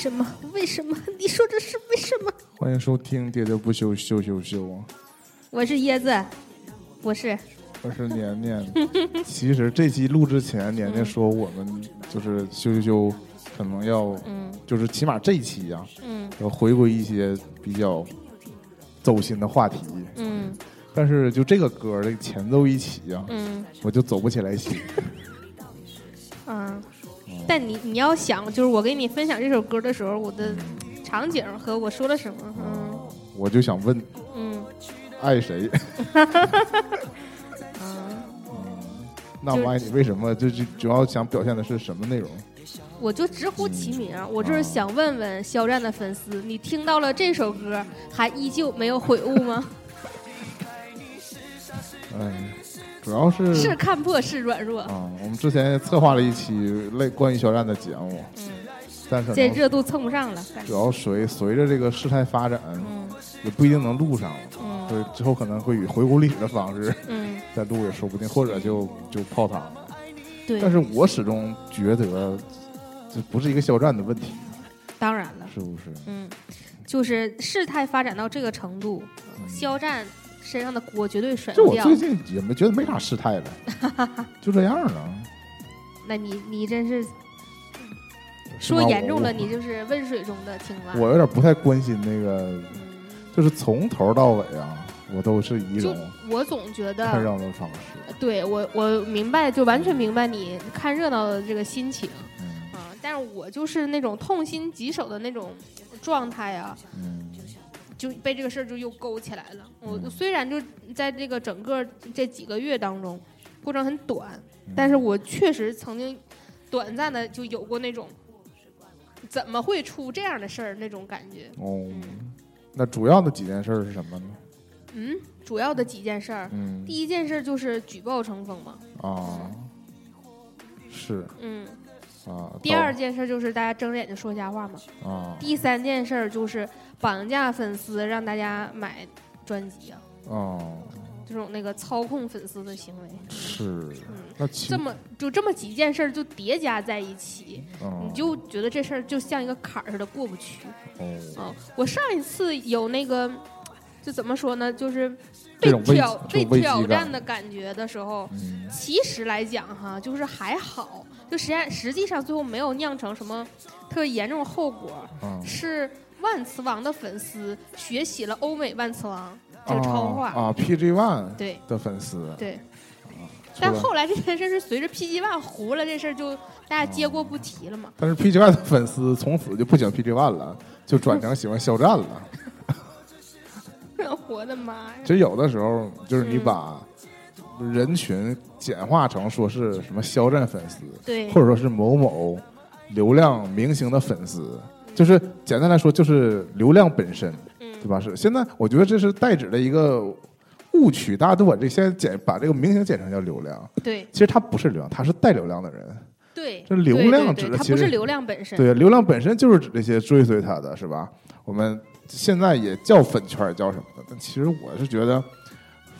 什么？为什么？你说这是为什么？欢迎收听《喋喋不休，休休休》啊！我是椰子，我是我是年年。其实这期录之前，年年说我们就是羞羞羞，可能要，嗯就是起码这一期呀、嗯要回归一些比较走心的话题。嗯但是就这个歌的前奏一起呀、嗯我就走不起来心。嗯。但你你要想，就是我给你分享这首歌的时候，我的场景和我说了什么，嗯我就想问，嗯爱谁？嗯，那我爱你为什么？就是主要想表现的是什么内容？我就直呼其名，我就是想问问肖战的粉丝，你听到了这首歌，还依旧没有悔悟吗？嗯，主要是是看破是软弱，啊，我们之前策划了一期类关于肖战的节目，嗯，但可能这热度蹭不上了，主要随随着这个事态发展，嗯也不一定能录上了。嗯所以之后可能会以回顾历史的方式嗯，再录也说不定，或者就就泡汤了。对，但是我始终觉得这不是一个肖战的问题，当然了。是不是？嗯，就是事态发展到这个程度，肖战身上的锅绝对甩不掉就我最。近也没觉得没啥事态了，就这样了。那你你真是是吗说严重了，我你就是温水中的青蛙。我有点不太关心那个，嗯，就是从头到尾啊，我都是以一就种我总觉得，看热闹的方式。对我我明白，就完全明白你看热闹的这个心情嗯啊。但是我就是那种痛心疾首的那种状态啊，嗯就被这个事儿就又勾起来了。我嗯虽然就在这个整个这几个月当中，过程很短，嗯但是我确实曾经短暂的就有过那种怎么会出这样的事儿那种感觉。哦，那主要的几件事儿是什么呢？嗯，主要的几件事儿，嗯第一件事就是举报成风嘛。啊，是嗯，啊。第二件事就是大家睁着眼睛说瞎话嘛。啊第三件事就是绑架粉丝，让大家买专辑啊，哦这种那个操控粉丝的行为。是嗯，这么就这么几件事儿就叠加在一起，哦你就觉得这事儿就像一个坎儿似的过不去哦啊。我上一次有那个，就怎么说呢，就是被挑被挑战的感觉的时候，嗯其实来讲哈，就是还好，就实际实际上最后没有酿成什么特别严重的后果，啊是万磁王的粉丝学习了欧美万磁王这个超话，啊啊，PG One 对的粉丝对。但后来这件事是随着 PG One 糊了，这事儿就大家接过不提了嘛。但是 PG One 的粉丝从此就不喜欢 PG One 了，就转成喜欢肖战了。我的妈呀！其实有的时候就是你嗯把人群简化成说是什么肖战粉丝，对或者说是某某流量明星的粉丝，就是简单来说就是流量本身，嗯对吧？是现在我觉得这是代指的一个误区，大家都把这现在简把这个明星简称叫流量，对其实他不是流量，他是带流量的人。对，这流量指的其实对它不是流量本身。对，流量本身就是指这些追随他的，是吧？我们现在也叫粉圈，也叫什么的？但其实我是觉得，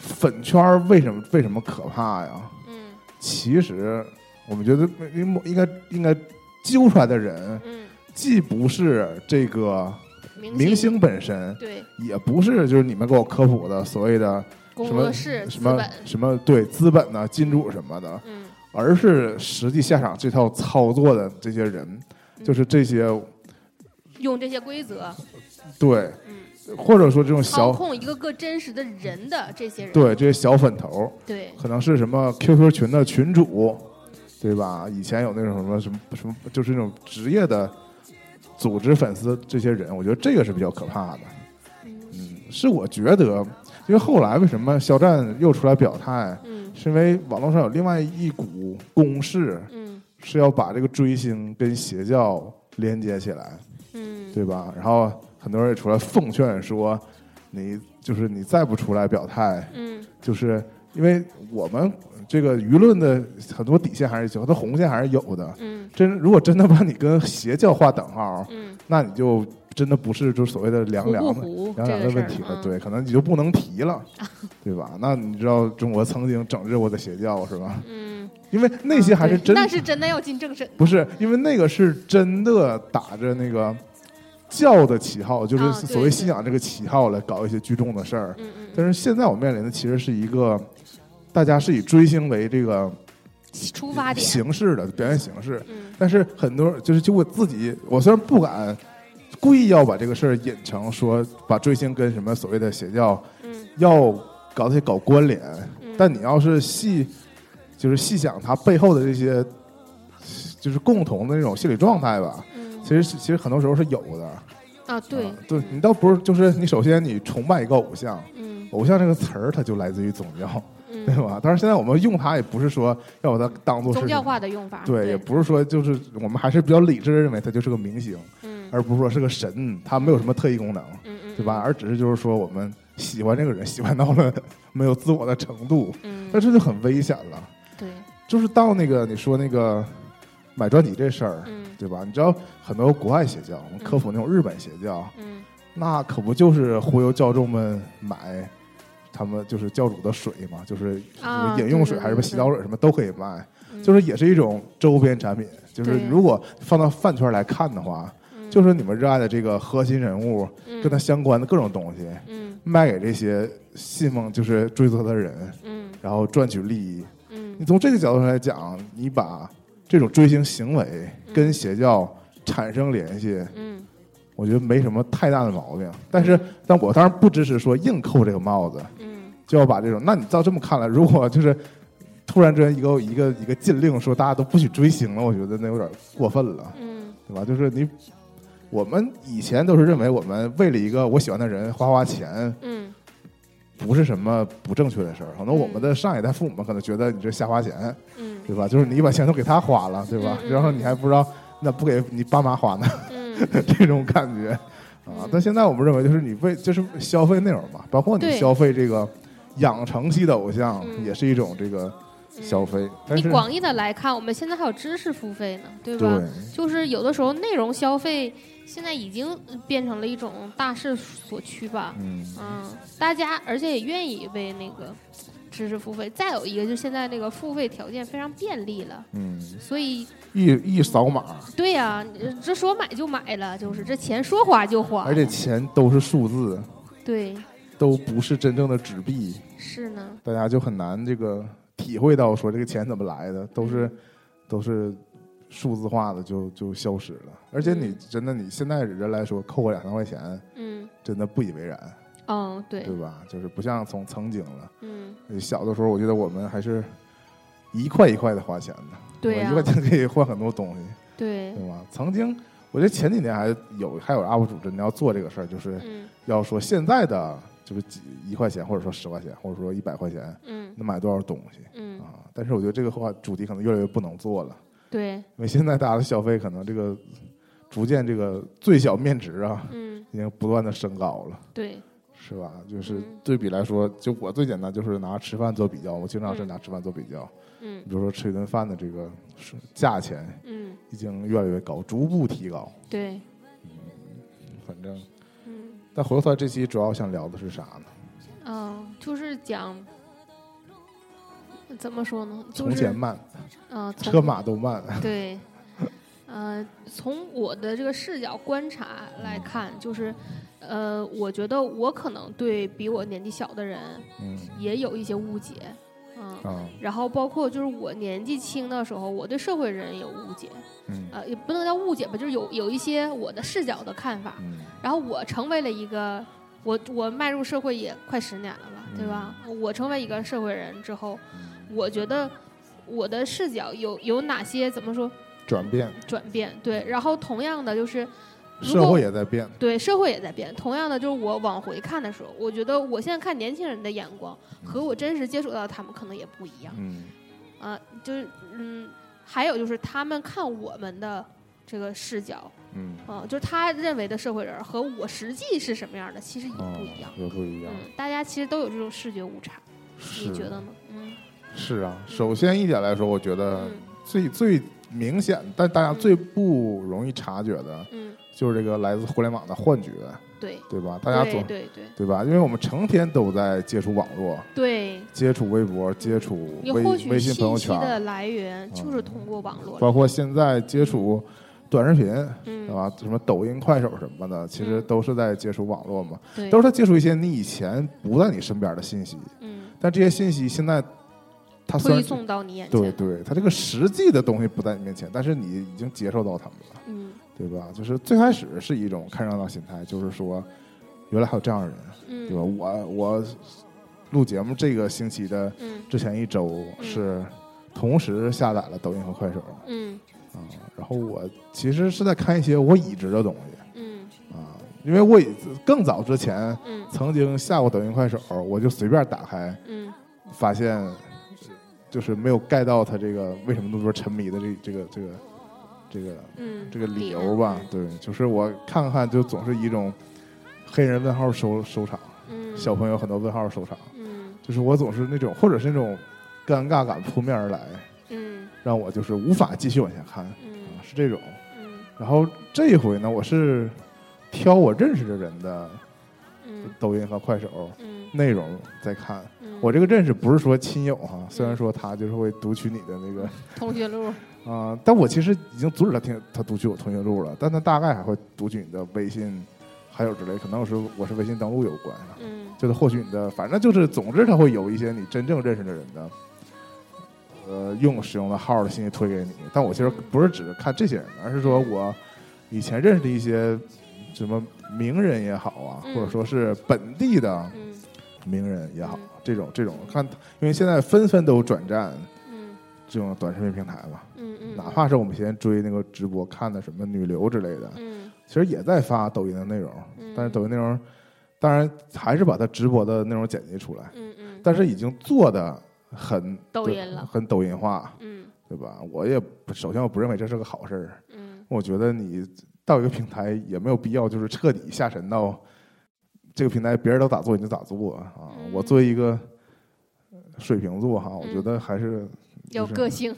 粉圈为什么为什么可怕呀？嗯。其实我们觉得应应该应该揪出来的人，嗯，既不是这个明明星本身，对。也不是就是你们给我科普的所谓的工什么作室什么，什么对资本呐、金主什么的，嗯。而是实际下场这套操作的这些人，嗯。就是这些用这些规则，对，嗯，或者说这种小操控一个个真实的人的这些人，对这些小粉头，对可能是什么 QQ 群的群主，对吧？以前有那种什么什么什么，就是那种职业的组织粉丝这些人，我觉得这个是比较可怕的。嗯，是我觉得，因为后来为什么肖战又出来表态，嗯是因为网络上有另外一股攻势，嗯是要把这个追星跟邪教连接起来，嗯，对吧？然后很多人也出来奉劝说，你就是你再不出来表态，嗯就是因为我们这个舆论的很多底线还是有，的红线还是有的。嗯真如果真的把你跟邪教划等号，嗯，那你就真的不是就是所谓的凉凉的凉凉的问题了，嗯对，可能你就不能提了，对吧？那你知道中国曾经整治过的邪教是吧？嗯，因为那些还是真，啊那是真的要进政审。不是因为那个是真的打着那个教的旗号，就是所谓信仰这个旗号来搞一些聚众的事儿。但是现在我面临的其实是一个，大家是以追星为这个嗯，出发点。形式的表现形式，嗯。但是很多就是就我自己，我虽然不敢故意要把这个事儿引成说把追星跟什么所谓的邪教嗯。要搞这些搞关联，嗯，但你要是细就是细想它背后的这些就是共同的那种心理状态吧，嗯其实其实很多时候是有的。啊对啊，对你倒不是就是你首先你崇拜一个偶像，嗯偶像这个词儿它就来自于宗教，对嗯，吧？但是现在我们用它也不是说要把它当做是宗教化的用法。对，也，不是说就是我们还是比较理智的认为他就是个明星，嗯而不是说是个神，他没有什么特异功能，嗯嗯，对吧？而只是就是说我们喜欢这个人，喜欢到了没有自我的程度，嗯？那这就很危险了。对，就是到那个你说那个买专辑这事儿，嗯对吧？你知道很多国外邪教，我们科普那种日本邪教，嗯那可不就是忽悠教众们买他们就是教主的水嘛，就是啊饮用水还是什么洗澡水什么都可以卖。嗯，就是也是一种周边产品。就是如果放到饭圈来看的话，嗯就是你们热爱的这个核心人物嗯跟他相关的各种东西，嗯卖给这些信奉就是追随他的人，嗯然后赚取利益。嗯你从这个角度上来讲，你把这种追星行为跟邪教产生联系，嗯我觉得没什么太大的毛病。但是，但我当然不支持说硬扣这个帽子，嗯就要把这种。那你照这么看来，如果就是突然之间一个一个一个禁令说大家都不许追星了，我觉得那有点过分了，嗯对吧？就是你，我们以前都是认为我们为了一个我喜欢的人花花钱，嗯不是什么不正确的事儿。可能我们的上一代父母们可能觉得你这瞎花钱，嗯对吧？就是你把钱都给他花了，对吧？然后你还不知道那不给你爸妈花呢，嗯 这种感觉啊嗯。但现在我们认为，就是你为就是消费内容嘛，包括你消费这个养成系的偶像，嗯也是一种这个消费。但是你广义的来看，我们现在还有知识付费呢，对吧？对就是有的时候内容消费现在已经变成了一种大势所趋吧。嗯嗯，大家而且也愿意为那个知识付费。再有一个，就是现在那个付费条件非常便利了，嗯，所以一一扫码，对呀、你这说买就买了，就是这钱说花就花。而且钱都是数字，对，都不是真正的纸币，是呢，大家就很难这个体会到说这个钱怎么来的，都嗯是都是数字化的就就消失了。而且你嗯真的你现在人来说扣个两三块钱，嗯。真的不以为然，嗯，对。对，吧？就是不像从曾经了。嗯。小的时候，我觉得我们还是一块一块的花钱的，对一块钱可以换很多东西，对，对吧？曾经，我觉得前几年还有还有 UP 主真的要做这个事儿，就是嗯。要说现在的就是几一块钱，或者说十块钱，或者说一百块钱嗯。能买多少东西嗯，啊？但是我觉得这个话主题可能越来越不能做了，对，因为现在大家的消费可能这个逐渐这个最小面值啊，嗯已经不断的升高了。对，是吧？就是嗯对比来说，就我最简单就是拿吃饭做比较，我经常是嗯拿吃饭做比较。嗯比如说吃一顿饭的这个是价钱嗯已经越来越高，逐步提高。对，反正，嗯但回过头来这期主要想聊的是啥呢？嗯，就是讲。怎么说呢？就是从前慢，嗯，从车马都慢。对，呃，从我的这个视角观察来看，就是，呃，我觉得我可能对比我年纪小的人嗯。也有一些误解，嗯，啊。然后包括就是我年纪轻的时候，我对社会人有误解，嗯。呃，也不能叫误解吧，就是有有一些我的视角的看法，嗯。然后我成为了一个。我我迈入社会也快十年了吧，对吧？我成为一个社会人之后，嗯。我觉得我的视角有有哪些怎么说转变，转变？对，然后同样的就是，社会也在变。对社会也在变。同样的，就是我往回看的时候，我觉得我现在看年轻人的眼光和我真实接触到他们可能也不一样嗯啊。就是嗯，还有就是他们看我们的这个视角嗯，啊，就是他认为的社会人和我实际是什么样的，其实也啊不一样。也不一样。嗯，大家其实都有这种视觉误差。你觉得呢？嗯是啊，首先一点来说，我觉得嗯最最明显，但大家最不容易察觉的，嗯，就是这个来自互联网的幻觉，对，对吧？大家总对对对。吧？因为我们成天都在接触网络，对，接触微博，接触微微信朋友圈，的来源就是通过网络来，包括现在接触短视频，对嗯，吧？什么抖音、快手什么的，其实嗯。都是在接触网络嘛，对，都是在接触一些你以前不在你身边的信息，嗯，但这些信息现在它虽然推送到你眼前，对对，它这个实际的东西不在你面前，但是你已经接受到它们了，嗯。对吧？就是最开始是一种看热闹心态，就是说原来还有这样的人，嗯，对吧？我我录节目这个星期的嗯。之前一周是同时下载了抖音和快手嗯。啊，然后我其实是在看一些我已知的东西嗯。啊，因为我已更早之前嗯。曾经下过抖音、快手，我就随便打开，嗯。发现就是没有 get 到他这个为什么那么多沉迷的这这个这个这个嗯，这个理由吧。，对，就是我看看就总是以一种黑人问号收收场，嗯，小朋友很多问号收场，嗯就是我总是那种或者是那种尴尬感扑面而来，嗯让我就是无法继续往下看是这种。嗯然后这一回呢，我是挑我认识的人的嗯抖音和快手嗯内容在看。嗯，我这个认识不是说亲友哈，虽然说他就是会读取你的那个通讯录，啊、但我其实已经阻止他听他读取我通讯录了，但他大概还会读取你的微信，还有之类，可能我是我是微信登录有关啊，嗯就是获取你的，反正就是总之他会有一些你真正认识的人的，呃，用使用的号的信息推给你。但我其实不是只是看这些人，而是说我以前认识的一些什么名人也好啊，嗯或者说是本地的嗯名人也好，嗯这种这种看，因为现在纷纷都转战嗯。这种短视频平台嘛。嗯嗯，哪怕是我们现在追那个直播看的什么女流之类的，嗯。其实也在发抖音的内容，嗯，但是抖音内容当然还是把它直播的内容剪辑出来，嗯嗯，但是已经做的很抖音了。很抖音化，嗯。对吧？我也首先我不认为这是个好事儿，嗯。我觉得你到一个平台也没有必要就是彻底下沉到这个平台别人都咋做你就咋做啊！嗯我作为一个水瓶座哈，我嗯觉得还是有个性，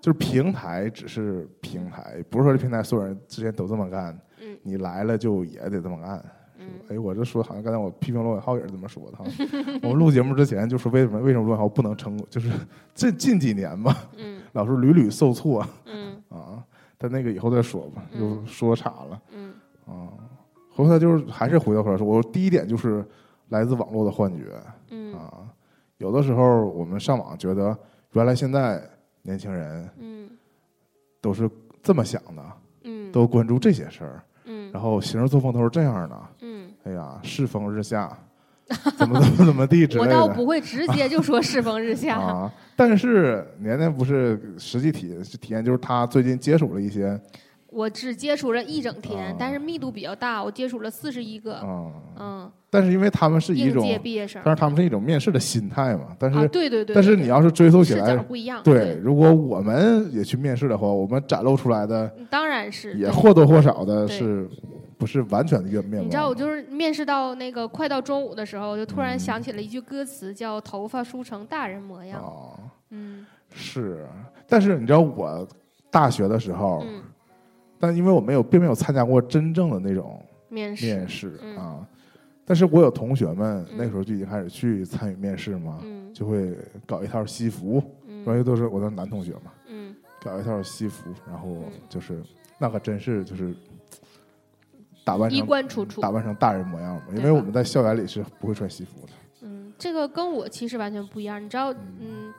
就是平台只是平台，不是说这平台所有人之前都这么干，嗯你来了就也得这么干。嗯哎，我这说好像刚才我批评罗永浩也是这么说的哈。我们录节目之前就说为什么为什么罗永浩不能成功，就是近近几年吧，嗯老是屡屡受挫嗯啊。但那个以后再说吧，嗯就说岔了嗯啊。回头就是还是回到头来说，我第一点就是来自网络的幻觉嗯啊。有的时候我们上网觉得原来现在年轻人嗯都是这么想的，嗯，都关注这些事儿，嗯然后行事作风都是这样的。嗯，哎呀，世风日下，怎么怎么怎么地之我类的我倒不会直接就说世风日下，啊。但是年年不是实际体体验，就是他最近接触了一些我只接触了一整天啊，但是密度比较大，我接触了四十一个，啊，嗯，但是因为他们是一种，应届毕业生但是他们是一种面试的心态嘛。但是、啊，对对对，对但是你要是追溯起来，不一样，对，，如果我们也去面试的话，我们展露出来的当然是也或多或少的是不是完全的一个面貌？你知道，我就是面试到那个快到中午的时候，我就突然嗯想起了一句歌词，叫“头发梳成大人模样哦，”。嗯是，但是你知道我大学的时候，嗯，但因为我没有，并没有参加过真正的那种面试，面试嗯。啊，但是我有同学们嗯。那时候就已经开始去参与面试嘛，嗯。就会搞一套西服，因为嗯都是我的男同学嘛，嗯。搞一套西服，然后嗯。就是那可真是就是打扮衣冠楚楚。打扮成大人模样嘛，因为我们在校园里是不会穿西服的。嗯，这个跟我其实完全不一样。你知道，嗯。嗯，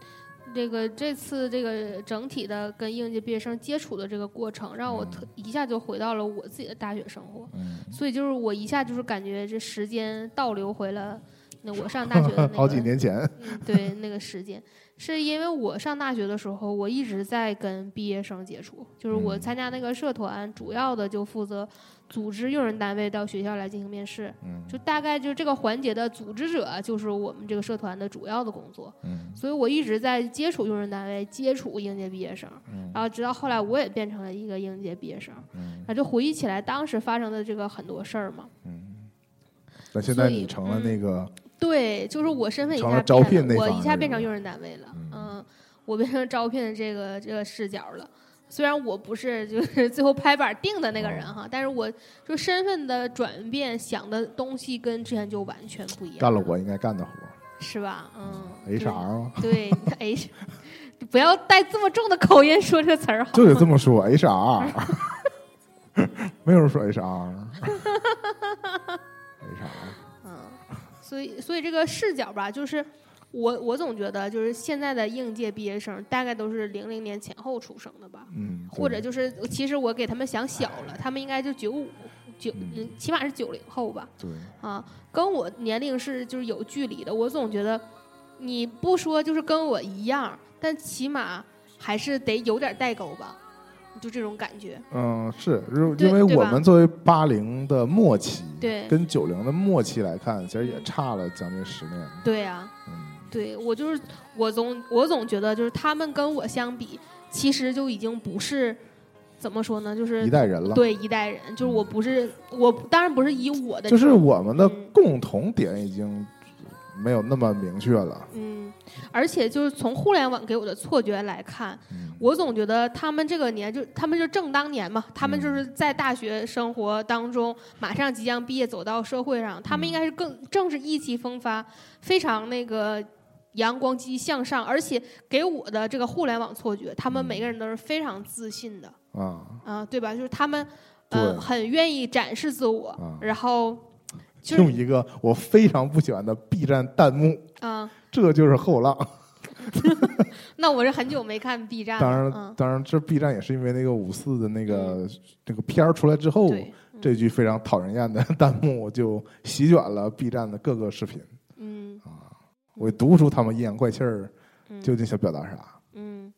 这个这次这个整体的跟应届毕业生接触的这个过程，让我特一下就回到了我自己的大学生活。嗯，所以就是我一下就是感觉这时间倒流回了那我上大学的那 个好几年前，嗯，对，那个时间是因为我上大学的时候，我一直在跟毕业生接触，就是我嗯参加那个社团，主要的就负责组织用人单位到学校来进行面试，嗯。就大概就是这个环节的组织者就是我们这个社团的主要的工作，嗯。所以我一直在接触用人单位，接触应届毕业生，嗯。然后直到后来我也变成了一个应届毕业生，嗯。然后就回忆起来当时发生的这个很多事儿嘛，嗯。那现在你成了嗯那个对，就是我身份一下我一下变成用人单位了，嗯。嗯，我变成招聘的这个这个视角了。虽然我不是就是最后拍板定的那个人哦哈，但是我就身份的转变，想的东西跟之前就完全不一样，干了我应该干的活。是吧？嗯，HR 吗，对对 H，不要带这么重的口音说这个词儿好，就得这么说，HR，没有人说 HR，HR，嗯，所以所以这个视角吧，就是我我总觉得就是现在的应届毕业生大概都是零零年前后出生的吧，嗯，或者就是其实我给他们想小了，他们应该就九五九嗯嗯，起码是九零后吧，对，啊，跟我年龄是就是有距离的。我总觉得你不说就是跟我一样，但起码还是得有点代沟吧，就这种感觉。嗯，是，如因为我们作为八零的末期，对跟九零的末期来看，其实也差了将近十年，对呀、嗯，对我就是我总我总觉得就是他们跟我相比，其实就已经不是怎么说呢，就是一代人了，对一代人，就是我不是我当然不是以我的就是我们的嗯。共同点已经没有那么明确了，嗯，而且就是从互联网给我的错觉来看，嗯我总觉得他们这个年就他们就正当年嘛，他们嗯就是在大学生活当中马上即将毕业走到社会上，他们应该是更正是意气风发，非常那个阳光积极向上，而且给我的这个互联网错觉，他们嗯每个人都是非常自信的啊，啊、对吧？就是他们呃很愿意展示自我，啊然后就是用一个我非常不喜欢的 B 站弹幕，啊、这就是后浪。那我是很久没看 B 站了，当然，嗯，当然，这 B 站也是因为那个五四的那个那个片儿出来之后，对，这句非常讨人厌的 弹幕就席卷了 B 站的各个视频。嗯啊我读不出他们阴阳怪气儿嗯。究竟想表达啥。嗯，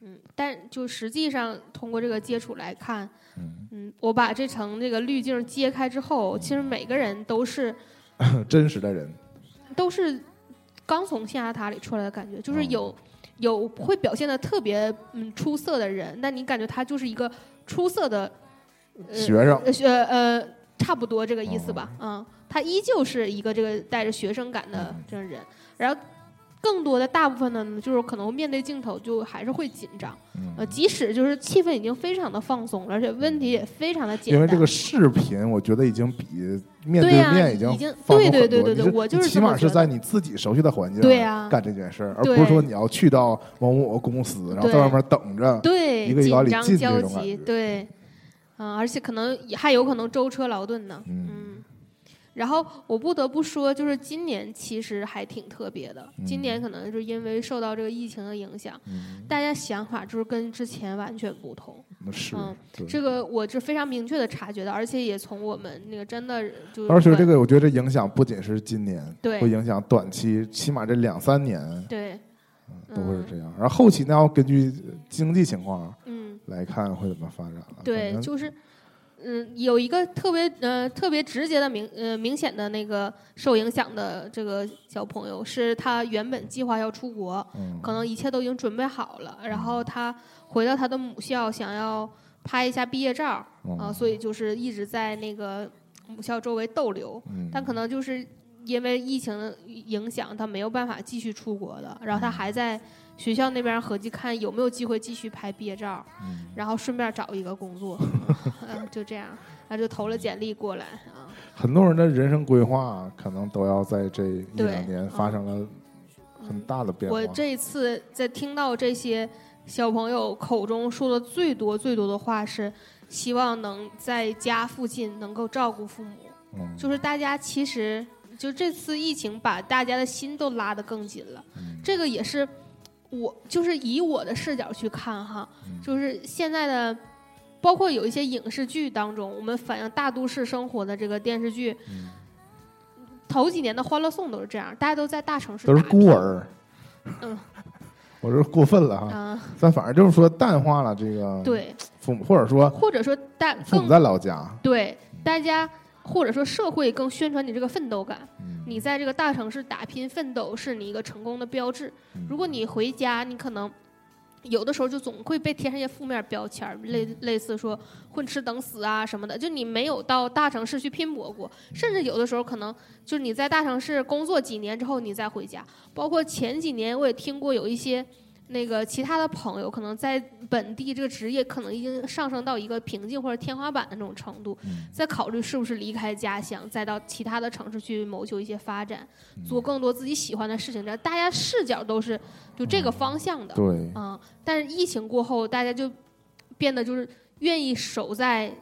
嗯，但就实际上通过这个接触来看，嗯，嗯，我把这层这个滤镜揭开之后，其实每个人都是 真实的人，都是刚从象牙塔里出来的感觉，就是哦。有、有会表现的特别嗯出色的人，但你感觉他就是一个出色的呃学生，呃学呃差不多这个意思吧，嗯，他依旧是一个这个带着学生感的嗯。这种人，然后更多的大部分的呢，就是可能面对镜头就还是会紧张，呃，嗯，即使就是气氛已经非常的放松了，而且问题也非常的简单，因为这个视频，我觉得已经比面对面已经经放松对对很多。对对对你我就是起码是在你自己熟悉的环境干这件事儿，而不是说你要去到某某某公司，然后在外面等着。对紧张进焦急，对，嗯、而且可能也还有可能舟车劳顿呢，嗯。嗯。然后我不得不说，就是今年其实还挺特别的。今年可能是因为受到这个疫情的影响，嗯，大家想法就是跟之前完全不同。是嗯，这个我是非常明确的察觉到，而且也从我们那个真的就而且这个，我觉得这影响不仅是今年，对会影响短期，起码这两三年对，嗯都会是这样。然后后期呢，要根据经济情况嗯，来看会怎么发展了。对，就是，嗯，有一个特别呃特别直接的明呃明显的那个受影响的这个小朋友，是他原本计划要出国，嗯。可能一切都已经准备好了，然后他回到他的母校，想要拍一下毕业照啊、嗯所以就是一直在那个母校周围逗留，嗯。但可能就是因为疫情的影响，他没有办法继续出国了，然后他还在学校那边合计看有没有机会继续拍毕业照，嗯。然后顺便找一个工作，嗯，就这样，他就投了简历过来啊，很多人的人生规划可能都要在这一两年发生了很嗯大的变化。我这一次在听到这些小朋友口中说的最多最多的话是，希望能在家附近能够照顾父母。嗯。就是大家其实就这次疫情把大家的心都拉得更紧了，嗯。这个也是我就是以我的视角去看哈，嗯。就是现在的。包括有一些影视剧当中，我们反映大都市生活的这个电视剧，嗯。头几年的《欢乐颂》都是这样，大家都在大城市都是孤，儿，嗯。我这过分了哈。啊、但反正就是说淡化了这个对，父母，或者说或者说大父母在老家，对大家，或者说社会更宣传你这个奋斗感。嗯你在这个大城市打拼奋斗是你一个成功的标志。嗯如果你回家，你可能有的时候就总会被贴上一些负面标签儿，类类似说混吃等死啊什么的。就你没有到大城市去拼搏过，甚至有的时候可能就是你在大城市工作几年之后你再回家。包括前几年我也听过有一些那个其他的朋友，可能在本地这个职业可能已经上升到一个瓶颈或者天花板的那种程度，在考虑是不是离开家乡，再到其他的城市去谋求一些发展，做更多自己喜欢的事情。这大家视角都是就这个方向的。对，嗯，但是疫情过后，大家就变得就是愿意守在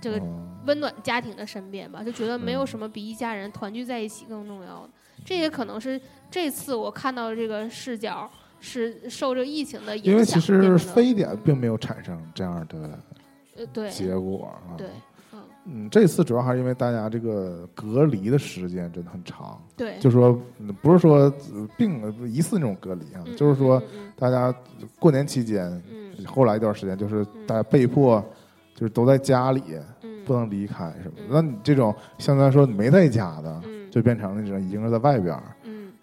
这个嗯温暖家庭的身边吧，就觉得没有什么比一家人团聚在一起更重要的。这也可能是这次我看到的这个视角是受这个疫情的影响。因为其实非典并没有产生这样的呃对。结果啊。对嗯嗯，这次主要还是因为大家这个隔离的时间真的很长，对，就是说嗯不是说呃病疑似那种隔离啊，嗯就是说嗯大家过年期间，嗯。嗯后来一段时间就是大家被迫就是都在家里嗯。不能离开什么。那你这种相对来说你没在家的，嗯。就变成那种已经是在外边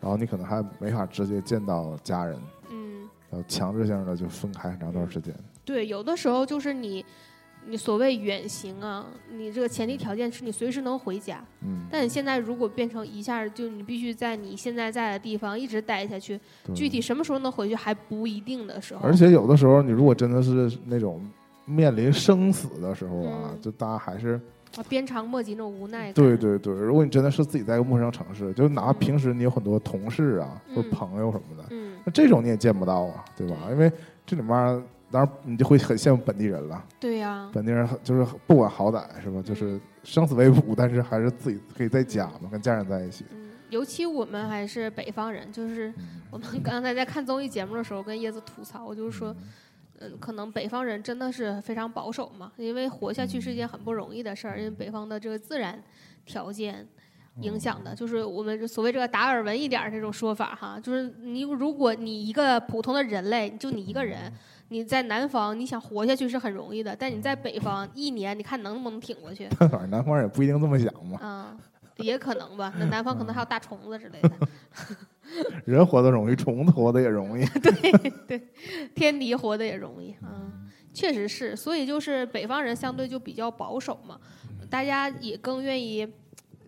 然后你可能还没法直接见到家人，嗯，然后强制性的就分开很长一段时间。对，有的时候就是你你所谓远行啊，你这个前提条件是你随时能回家。嗯，但你现在如果变成一下就你必须在你现在在的地方一直待下去，具体什么时候能回去还不一定的时候，而且有的时候，你如果真的是那种面临生死的时候啊，嗯。就大家还是啊鞭长莫及那种无奈感。对对对。如果你真的是自己在一个陌生城市，就哪怕嗯平时你有很多同事啊、嗯或者朋友什么的，嗯，那这种你也见不到啊，对吧？因为这里面当然你就会很羡慕本地人了。对呀、本地人就是不管好歹是吧，就是生死为伍，但是还是自己可以在家嘛，跟家人在一起。嗯，尤其我们还是北方人，就是嗯我们刚才在看综艺节目的时候跟叶子吐槽，我就是说，嗯，可能北方人真的是非常保守嘛，因为活下去是一件很不容易的事儿，因为北方的这个自然条件。影响的就是我们所谓这个达尔文一点儿这种说法哈，就是你如果你一个普通的人类，就你一个人，你在南方你想活下去是很容易的，但你在北方一年，你看能不能挺过去？反正南方人也不一定这么想嘛，啊，也可能吧。那南方可能还有大虫子之类的，人活得容易，虫子活得也容易。对对天敌活得也容易。嗯，确实是。所以就是北方人相对就比较保守嘛，大家也更愿意，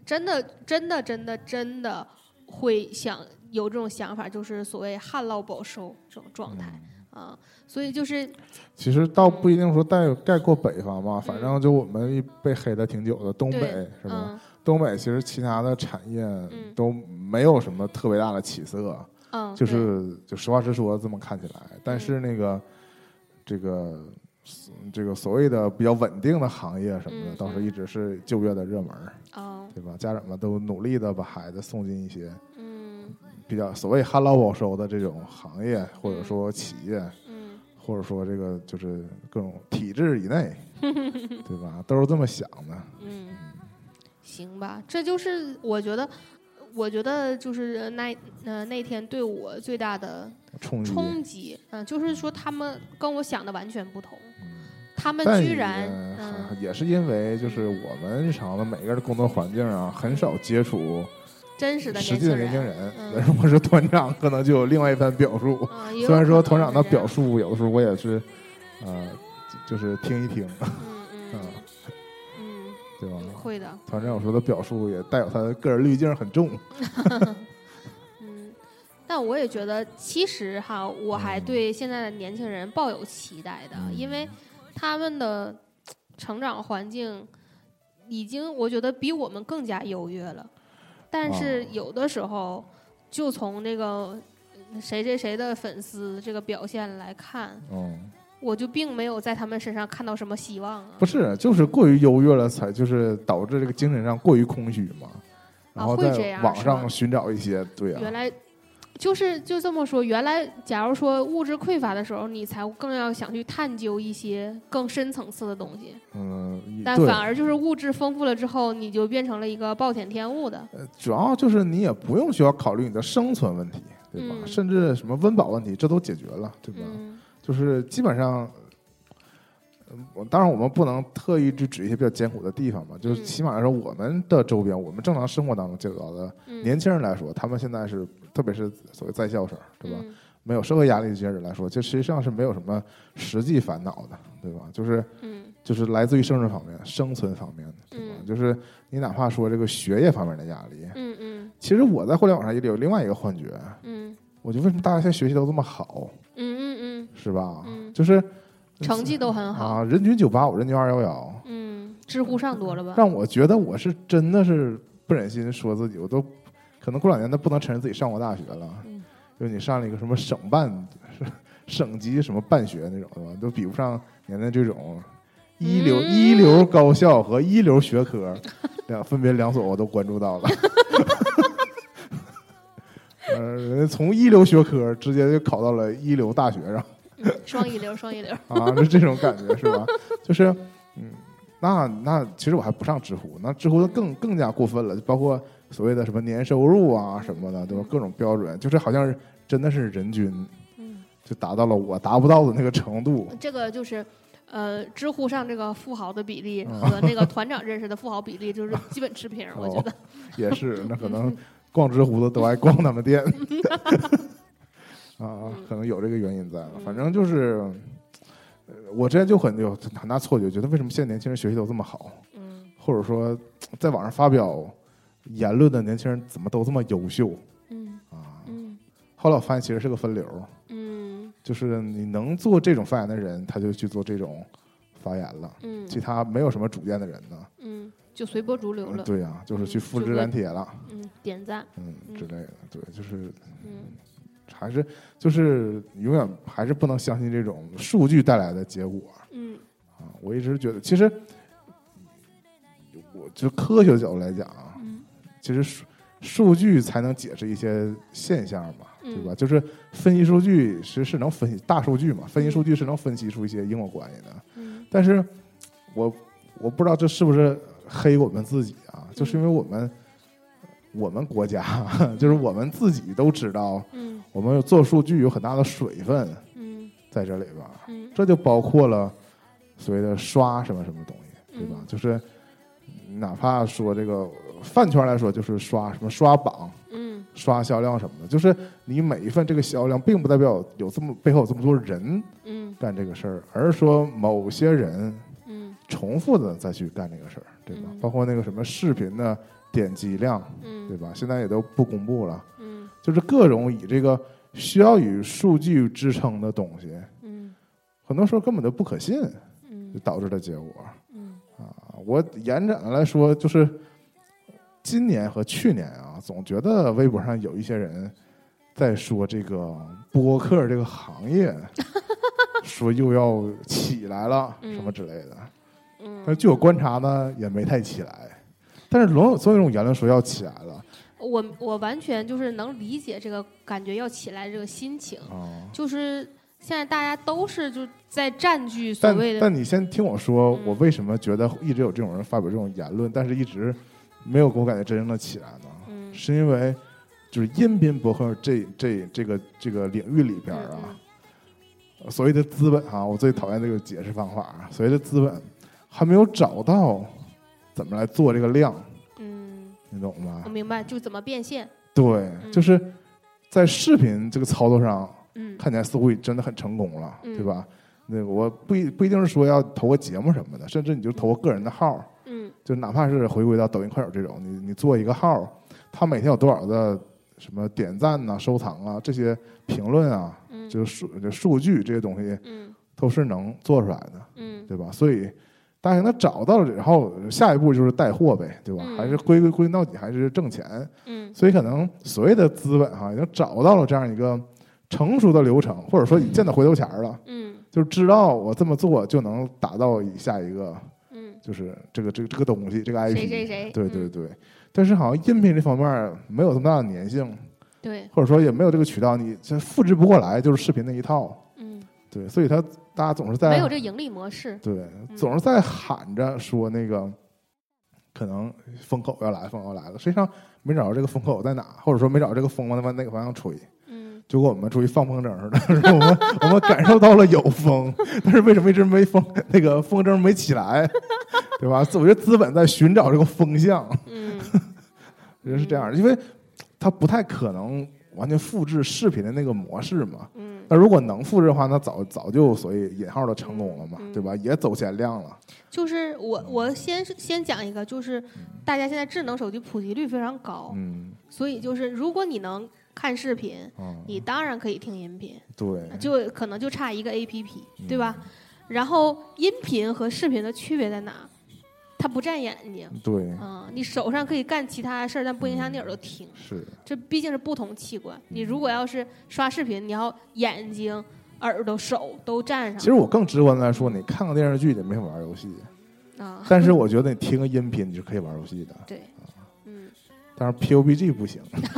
真的，真的，真的，真的会想有这种想法，就是所谓旱涝保收这种状态啊。所以就是其实倒不一定说带概括北方吧，反正就我们被黑的挺久的东北对是吧？嗯东北其实其他的产业嗯。都没有什么特别大的起色，嗯，就是就实话实说这么看起来，但是那个这个这个所谓的比较稳定的行业什么的，嗯倒是一直是就业的热门对吧？家长们都努力的把孩子送进一些嗯。比较所谓旱涝保收的这种行业，或者说企业，嗯或者说这个就是各种体制以内，对吧？都是这么想的。嗯，行吧，这就是我觉得。我觉得就是那呃那天对我最大的冲击，冲击，嗯、就是说他们跟我想的完全不同，他们居然，嗯、也是因为就是我们日常的每个人的工作环境啊，很少接触真实的实际的年轻人，年轻人。嗯如果是团长，可能就有另外一番表述。虽然说团长的表，述有的时候我也是，呃，就就是听一听，嗯嗯嗯，嗯，对吧？会的，团长有时候的表述也带有他的个人滤镜很重。嗯，但我也觉得，其实哈，我还嗯对现在的年轻人抱有期待的，嗯因为他们的成长环境已经，我觉得比我们更加优越了。但是哦有的时候，就从那个谁谁谁的粉丝这个表现来看，嗯，我就并没有在他们身上看到什么希望啊。不是，就是过于优越了，才就是导致这个精神上过于空虚嘛。然后会这在网样是吗上寻找一些，对啊，原来就是就这么说，原来假如说物质匮乏的时候，你才更要想去探究一些更深层次的东西，嗯，但反而就是物质丰富了之后，你就变成了一个暴殄天物的。呃主要就是你也不用需要考虑你的生存问题，对吧？嗯甚至什么温饱问题，这都解决了，对吧？嗯就是基本上，嗯，我当然我们不能特意去指一些比较艰苦的地方嘛，就是嗯起码来说，我们的周边，我们正常生活当中接触到的嗯，年轻人来说，他们现在是，特别是所谓在校生，对吧？嗯没有社会压力的这些人来说，这实际上是没有什么实际烦恼的，对吧？就是嗯就是来自于生存方面、生存方面的，对吧？嗯就是你哪怕说这个学业方面的压力，嗯嗯其实我在互联网上也有另外一个幻觉，嗯我觉得为什么大家现在学习都这么好，嗯嗯是吧？嗯就是嗯，成绩都很好。啊，人均九八五，人均二幺幺，嗯，知乎上多了吧？让我觉得我是真的是不忍心说自己，我都可能过两年都不能承认自己上过大学了。嗯就你上了一个什么省办、省级什么办学那种的吧，都比不上人家这种一流、嗯一流高校和一流学科两分别两所我都关注到了。呃，人家从一流学科直接就考到了一流大学上。嗯双一流，双一流。啊，是这种感觉是吧？就是，嗯，那那其实我还不上知乎，那知乎的更更加过分了，包括所谓的什么年收入啊什么的，对吧？各种标准，就是好像是真的是人均嗯，就达到了我达不到的那个程度。这个就是。呃，知乎上这个富豪的比例嗯和那个团长认识的富豪比例就是基本持平，我觉得。也是，那可能逛知乎的都爱逛他们店，啊，可能有这个原因在。反正就是，呃我之前就很有很大错觉，觉得为什么现在年轻人学习都这么好？嗯或者说在网上发表言论的年轻人怎么都这么优秀嗯啊？嗯后来我发现其实是个分流，嗯就是你能做这种发言的人，他就去做这种发言了；嗯其他没有什么主见的人呢，嗯，就随波逐流了。对呀、就是去复制粘贴了，嗯，点赞。嗯嗯之类的。对，就是嗯还是就是永远还是不能相信这种数据带来的结果嗯啊！我一直觉得，其实我就科学角度来讲啊，嗯其实数数据才能解释一些现象嘛，嗯对吧？就是分析数据是是能分析大数据嘛，分析数据是能分析出一些因果关系的。嗯但是我我不知道这是不是黑我们自己啊？就是因为我们我们国家 就是我们自己都知道，嗯我们做数据有很大的水分嗯在这里边，嗯这就包括了所谓的刷什么什么东西，对吧？嗯就是哪怕说这个饭圈来说，就是刷什么刷榜、嗯刷销量什么的，就是你每一份这个销量，并不代表有这么背后有这么多人嗯干这个事儿，而是说某些人嗯重复的再去干这个事儿，对吧？嗯包括那个什么视频的点击量，对嗯吧？现在也都不公布了，嗯就是各种以这个需要以数据支撑的东西，嗯很多时候根本就不可信，就嗯导致的结果嗯啊。我延展的来说，就是今年和去年啊，总觉得微博上有一些人在说这个播客这个行业，说又要起来了嗯什么之类的。嗯但据我观察呢，也没太起来。但是总有总有一种言论说要起来了我我完全就是能理解这个感觉要起来这个心情，哦。就是现在大家都是就在占据所谓的但你先听我说，嗯我为什么觉得一直有这种人发表这种言论，但是一直没有给我感觉真正的起来呢？嗯是因为就是音频博客这这这个这个领域里边嗯啊，所谓的资本啊，我最讨厌这个解释方法啊，所谓的资本还没有找到怎么来做这个量，嗯，你懂吗？我？明白，就怎么变现，对，就是在视频这个操作上，嗯。看起来似乎真的很成功了，嗯。对吧？那个我不一不一定是说要投个节目什么的，甚至你就投个个人的号，嗯。就哪怕是回归到抖音、快手这种，你你做一个号，他每天有多少的什么点赞呐、收藏啊、这些评论啊，嗯。就是数就数据这些东西嗯。都是能做出来的，嗯。对吧？所以大家给他找到了，然后下一步就是带货呗，对吧？嗯还是归归归根到底还是挣钱，嗯所以可能所谓的资本哈、已经找到了这样一个成熟的流程，或者说已见到回头钱儿了，嗯就是知道我这么做就能达到以下一个，嗯，就是这个这个这个东西，这个 IP，谁谁谁，嗯对对对。但是好像音频这方面没有这么大的粘性，对，或者说也没有这个渠道，你这复制不过来，就是视频那一套，嗯，对，所以他大家总是在没有这盈利模式，对，嗯。总是在喊着说那个可能风口要来，风口要来了，实际上没找着这个风口在哪，或者说没找着这个风往往哪个方向吹，嗯。就跟我们出去放风筝似的，是 我们我们感受到了有风，但是为什么一直没风，那个风筝没起来，对吧？我觉得资本在寻找这个风向，嗯。我觉得是这样的，因为它不太可能完全复制视频的那个模式嘛。嗯，那如果能复制的话，那早早就所谓引号的成功了嘛，嗯对吧？也走前量了。就是我我先是先讲一个，就是大家现在智能手机普及率非常高，嗯所以就是如果你能看视频，嗯，你当然可以听音频，对，就可能就差一个 A P P，嗯对吧？然后音频和视频的区别在哪？它不占眼睛，对，嗯，你手上可以干其他的事儿，但不影响你耳朵听。是，这毕竟是不同器官。你如果要是刷视频，你要眼睛、耳朵、手都占上。其实我更直观的来说，你看个电视剧你没法玩游戏，啊，但是 我觉得你听个音频你是可以玩游戏的。对，嗯，但是 PUBG 不行，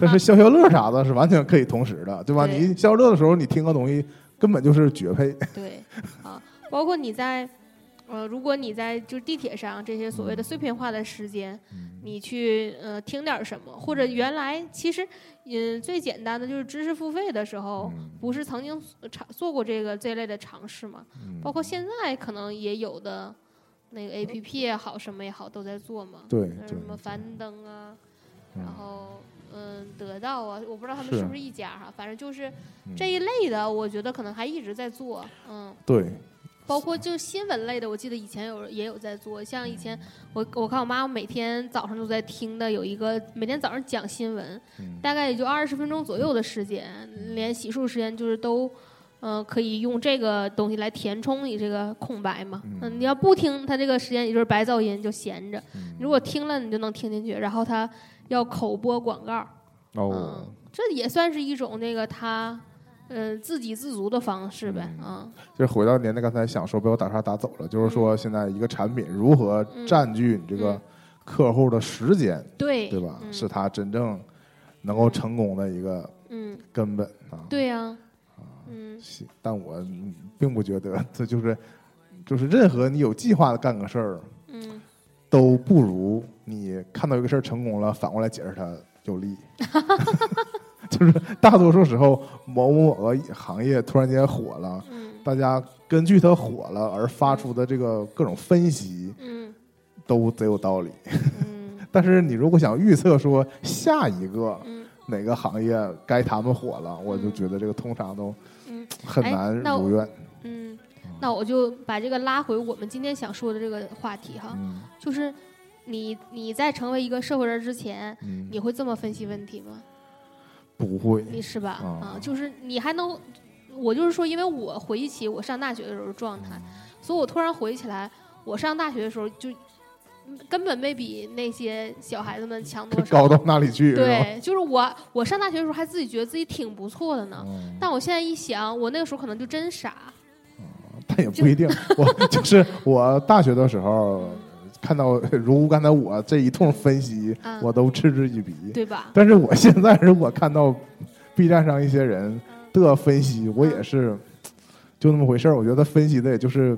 但是消消乐啥的是完全可以同时的，对吧？对你消消乐的时候，你听个东西根本就是绝配。对，啊，包括你在，呃，如果你在就是地铁上这些所谓的碎片化的时间，你去呃听点什么，或者原来其实，嗯，最简单的就是知识付费的时候，嗯不是曾经尝做过这个这类的尝试嘛？嗯包括现在可能也有的那个 A P P 也好，什么也好，都在做嘛。对什么樊登啊，嗯然后嗯得到啊，我不知道他们是是不是一家哈，反正就是嗯这一类的，我觉得可能还一直在做，嗯。对，包括就是新闻类的，我记得以前有也有在做，像以前我我看我妈妈每天早上都在听的，有一个每天早上讲新闻，嗯大概也就二十分钟左右的时间，连洗漱时间就是都。嗯、可以用这个东西来填充你这个空白嘛。嗯嗯，你要不听，它这个时间也就是白噪音，就闲着。嗯如果听了，你就能听进去。然后它要口播广告，哦嗯，，这也算是一种那个他，嗯、自给自足的方式呗。嗯。嗯。就是回到您的刚才想说被我打岔打走了，就是说现在一个产品如何占据你这个嗯。客户的时间，对，对吧？嗯。是他真正能够成功的一个嗯，根本啊。对呀、嗯。是但我嗯并不觉得这就是就是任何你有计划的干个事儿，嗯，都不如你看到一个事儿成功了，反过来解释它有利。就是大多数时候，某某某个行业突然间火了，嗯。大家根据它火了而发出的这个各种分析，嗯。都贼有道理。嗯。但是你如果想预测说下一个嗯。哪个行业该他们火了，我就觉得这个通常都很难如愿。嗯，那我就把这个拉回我们今天想说的这个话题哈，嗯。就是你你在成为一个社会人之前，嗯，你会这么分析问题吗？不会。你是吧？啊啊，就是你还能，我就是说，因为我回忆起我上大学的时候的状态，所以我突然回忆起来，我上大学的时候就嗯根本没比那些小孩子们强多 少。高到哪里去？对，就是我，我上大学的时候还自己觉得自己挺不错的呢。嗯但我现在一想，我那个时候可能就真傻。但也不一定。我 就是我大学的时候看到，如刚才我这一通分析，嗯我都嗤之以鼻。对吧？但是我现在如果看到 B 站上一些人的分析，我也是就那么回事儿。我觉得分析的也就是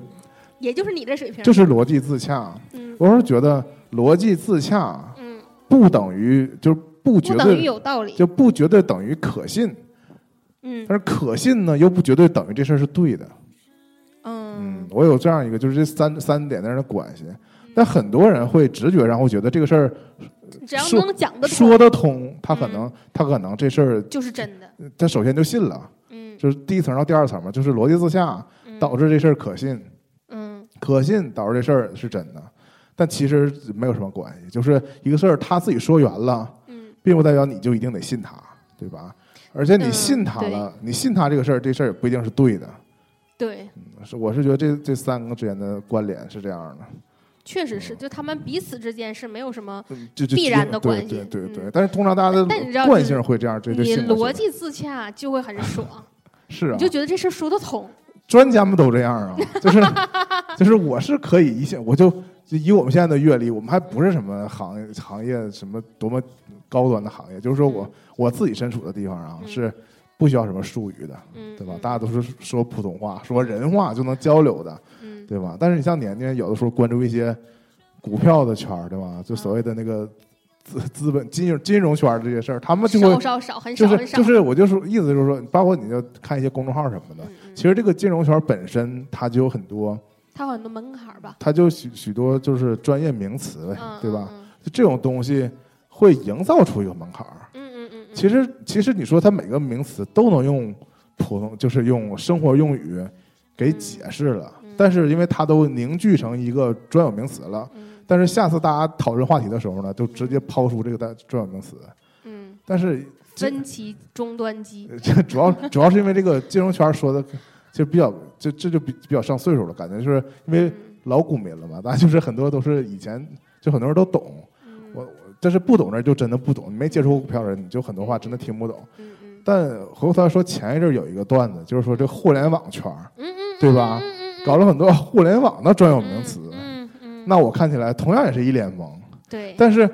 也就是你的水平。就是逻辑自洽。嗯我是觉得逻辑自洽嗯，不等于就是不绝对有道理。就不绝对等于可信，嗯但是可信呢又不绝对等于这事儿是对的。嗯嗯，我有这样一个，就是这三三点的关系。但很多人会直觉上会觉得这个事儿只要说能讲得说通，得通，他可能、嗯他可能这事儿就是真的。他首先就信了，嗯就是第一层到第二层嘛，就是逻辑自洽嗯导致这事儿可信，嗯可信导致这事儿是真的。但其实没有什么关系，就是一个事儿他自己说圆了，嗯并不代表你就一定得信他，对吧？而且你嗯信他了，你信他这个事儿，这事儿也不一定是对的。对，是，我是觉得这这三个之间的关联是这样的。确实是，就他们彼此之间是没有什么。必然的关系对对对嗯但是通常大家的惯性会这样，这就你逻辑自洽就会很爽，是啊你，就觉得这事儿说得通。专家们都这样啊，就是就是我是可以一下，我就就以我们现在的阅历，我们还不是什么行业行业什么多么高端的行业，就是说我我自己身处的地方啊嗯是不需要什么术语的，嗯，对吧嗯？大家都是说普通话、说人话就能交流的，嗯对吧？但是你像年年有的时候关注一些股票的圈儿，对吧？就所谓的那个资资本金融金融圈儿这些事儿，他们就会少少少很就是少很少。就是我就说意思就是说，包括你就看一些公众号什么的，其实这个金融圈本身它就有很多，它有很多门槛儿吧，它就许许多就是专业名词呗，嗯，对吧？嗯就这种东西会营造出一个门槛儿，嗯嗯嗯其实其实你说它每个名词都能用普通，就是用生活用语给解释了，嗯但是因为它都凝聚成一个专有名词了，嗯但是下次大家讨论话题的时候呢，就直接抛出这个单专有名词。嗯，但是这分歧终端机，这主要主要是因为这个金融圈说的就比较就这就比比较上岁数了，感觉就是因为嗯老股民了嘛，大家就是很多都是以前就很多人都懂，嗯我我但是不懂的人就真的不懂，你没接触过股票的人，你就很多话真的听不懂。但回过头来说，前一阵儿有一个段子，就是说这互联网圈对吧？嗯嗯搞了很多互联网的专有名词，嗯嗯，那我看起来同样也是一脸懵。对，但是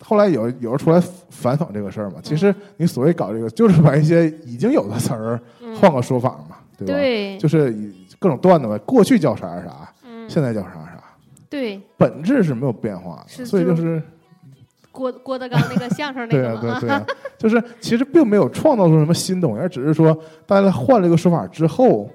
后来有有人出来反讽这个事儿嘛，其实你所谓搞这个，就是把一些已经有的词儿嗯。换个说法嘛，对吧？对，就是以各种段子嘛，过去叫啥啥，嗯。现在叫啥啥，对。本质是没有变化的，所以就就是郭郭德纲那个相声那 对啊，个嘛，对 对啊，就是其实并没有创造出什么新东西，而只是说大家换了一个说法之后，嗯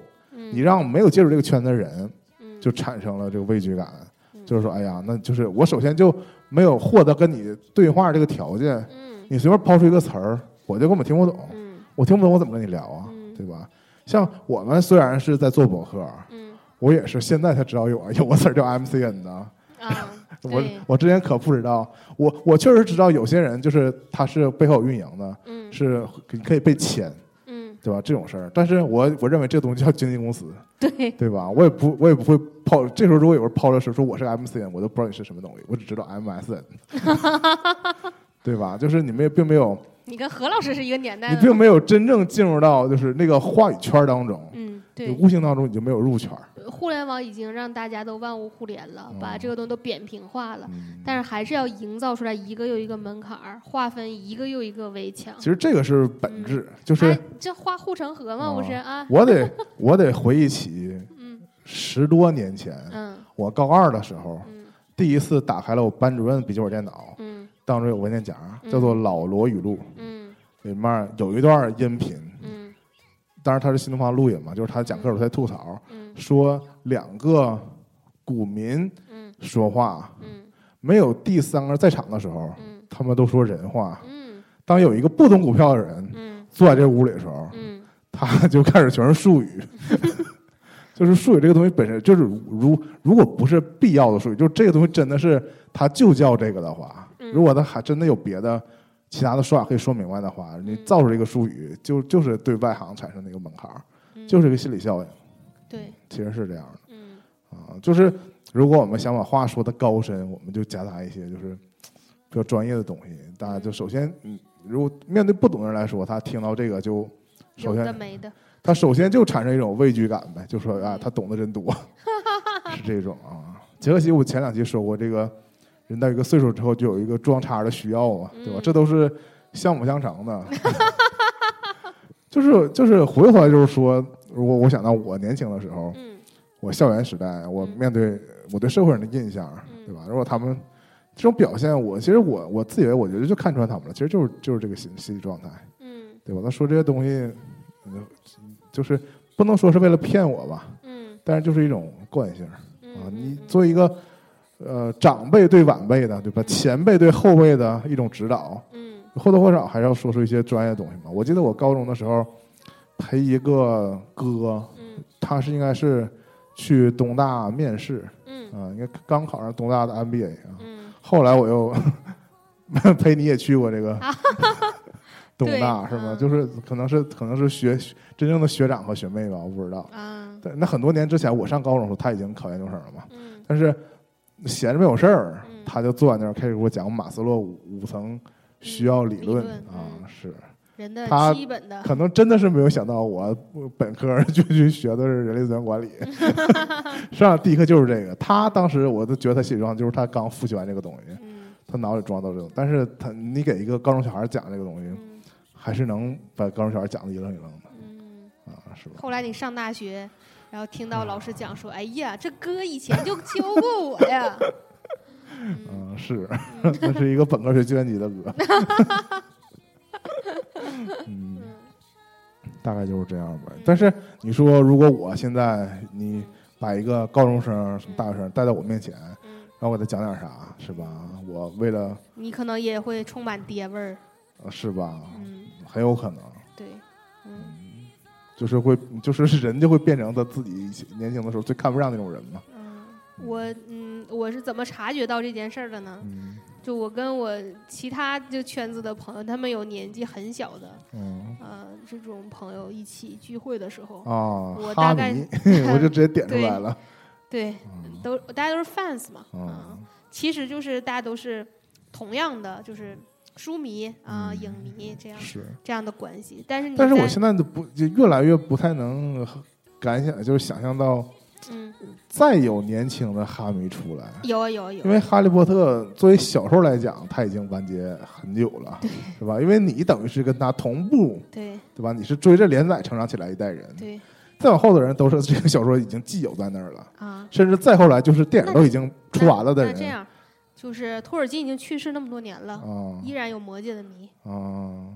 你让没有接触这个圈子的人嗯。就产生了这个畏惧感，嗯。就是说，哎呀，那就是我首先就没有获得跟你对话这个条件，嗯。你随便抛出一个词儿，我就根本听不懂，嗯。我听不懂我怎么跟你聊啊，嗯。对吧？像我们虽然是在做博客，嗯我也是现在才知道有有个词儿叫 MCN 的。啊，我对。我之前可不知道，我我确实知道有些人就是他是背后有运营的，嗯。是你可以被签，嗯对吧？这种事儿，但是我我认为这个东西叫经纪公司，对，对吧？我也不我也不会抛，这时候如果有人抛了说说我是 MCN，我都不知道你是什么东西，我只知道 MSN，对吧？就是你们也并没有，你跟何老师是一个年代的，你并没有真正进入到就是那个话语圈当中，嗯你对，无形当中你就没有入圈。互联网已经让大家都万物互联了，把嗯这个东西都扁平化了。嗯。但是还是要营造出来一个又一个门槛儿，划分一个又一个围墙。其实这个是本质，就是哎，这画护城河嘛，不是？啊？我得我得回忆起 嗯。十多年前，嗯。我高二的时候，嗯。第一次打开了我班主任笔记本电脑，嗯当中有文件夹，嗯叫做《老罗语录》，嗯里面有一段音频，嗯当然他是新东方录音嘛，就是他讲课的时候在吐槽，嗯说两个股民嗯说话嗯没有第三个在场的时候，嗯他们都说人话。嗯当有一个不懂股票的人嗯坐在这屋里的时候，嗯他就开始全是术语，就是术语这个东西本身就是如如果不是必要的术语，就是这个东西真的是它就叫这个的话，嗯如果他还真的有别的其他的说法可以说明白的话，你造出这个术语就就是对外行产生的一个门槛就是一个心理效应，对，其实是这样的。嗯。啊，就是如果我们想把话说的高深，我们就夹杂一些就是比较专业的东西，大家就首先嗯，如果面对不懂的人来说，他听到这个就首有的先没的，他首先就产生一种畏惧感呗，就说啊，他懂得真多，是这种啊。杰克西，我前两期说过，这个人到一个岁数之后就有一个装叉的需要嘛，对吧？嗯这都是相辅相成的。就是就是回过头来就是说，如果我想到我年轻的时候，嗯我校园时代，我嗯面对我对社会人的印象，嗯对吧？如果他们这种表现，我其实我我自以为我觉得就看穿他们了，其实就是就是这个心心理状态。嗯对吧？他说这些东西，嗯就是不能说是为了骗我吧，嗯但是就是一种惯性啊。嗯，你作为一个呃长辈对晚辈的，对吧？前辈对后辈的一种指导，嗯或多或少还是要说出一些专业的东西嘛。我记得我高中的时候陪一个哥，嗯他是应该是去东大面试嗯啊，应该刚考上东大的 MBA 啊。嗯后来我又 陪你也去过这个 东大是吗？嗯就是可能是可能是学真正的学长和学妹吧，我不知道。啊对，那很多年之前我上高中的时候，他已经考研究生了嘛。嗯但是闲着没有事儿嗯，他就坐在那儿开始给我讲马斯洛五五层需要理论啊，嗯是人的他基本的，可能真的是没有想到我本科 就去学的是人力资源管理，上第一课就是这个。他当时我都觉得他心理状态就是他刚复习完这个东西，嗯他脑里装到这种，但是他你给一个高中小孩讲这个东西，嗯还是能把高中小孩讲的一愣一愣的嗯。啊，是吧？后来你上大学，然后听到老师讲说：“哎呀，这哥以前就教过我呀。嗯，是，那是一个本科学计算机的歌。嗯，大概就是这样吧。但是你说，如果我现在你把一个高中生、什么大学生带到我面前，”嗯，让我给他讲点啥，是吧？我为了你可能也会充满爹味儿。呃是吧？嗯很有可能，对，嗯，就是会，就是 人就会变成他自己年轻的时候最看不上那种人嘛。嗯，我嗯，我是怎么察觉到这件事儿的呢？嗯就我跟我其他就圈子的朋友，他们有年纪很小的，嗯呃，这种朋友一起聚会的时候，啊，我大概，我就直接点出来了。对，嗯都大家都是 fans 嘛，嗯啊，其实就是大家都是同样的，就是书迷啊、嗯影迷这样是，这样的关系。但是你但是我现在都不就越来越不太能感想，就是想象到嗯，再有年轻的哈迷出来。有啊有啊有啊，因为《哈利波特》作为小说来讲，它已经完结很久了，是吧？因为你等于是跟他同步，对对吧？你是追着连载成长起来一代人，对再往后的人都是这个小说已经既有在那儿了，啊，甚至再后来就是电影都已经出完了的人那这样，就是托尔金已经去世那么多年了，啊依然有魔界的迷，啊！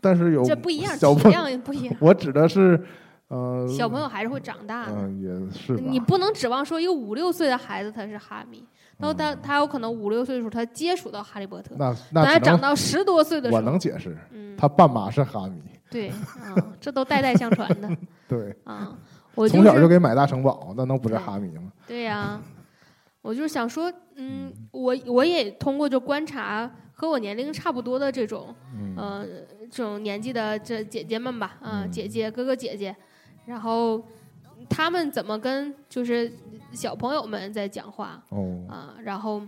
但是有这不一样，体量也不一样。我指的是呃，小朋友还是会长大的，嗯、也是你不能指望说一个五六岁的孩子他是哈迷，然后嗯他他有可能五六岁的时候他接触到哈利波特，那那他那长到十多岁的时候我，能解释，嗯，他爸妈是哈迷，对啊，这都代代相传的 对，啊。我从小就给买大城堡，那能不是哈迷吗？对呀、我就是想说，嗯，我我也通过就观察和我年龄差不多的这种，嗯呃，这种年纪的这姐姐们吧，啊、嗯姐姐哥哥姐姐，然后他们怎么跟就是小朋友们在讲话哦，啊、然后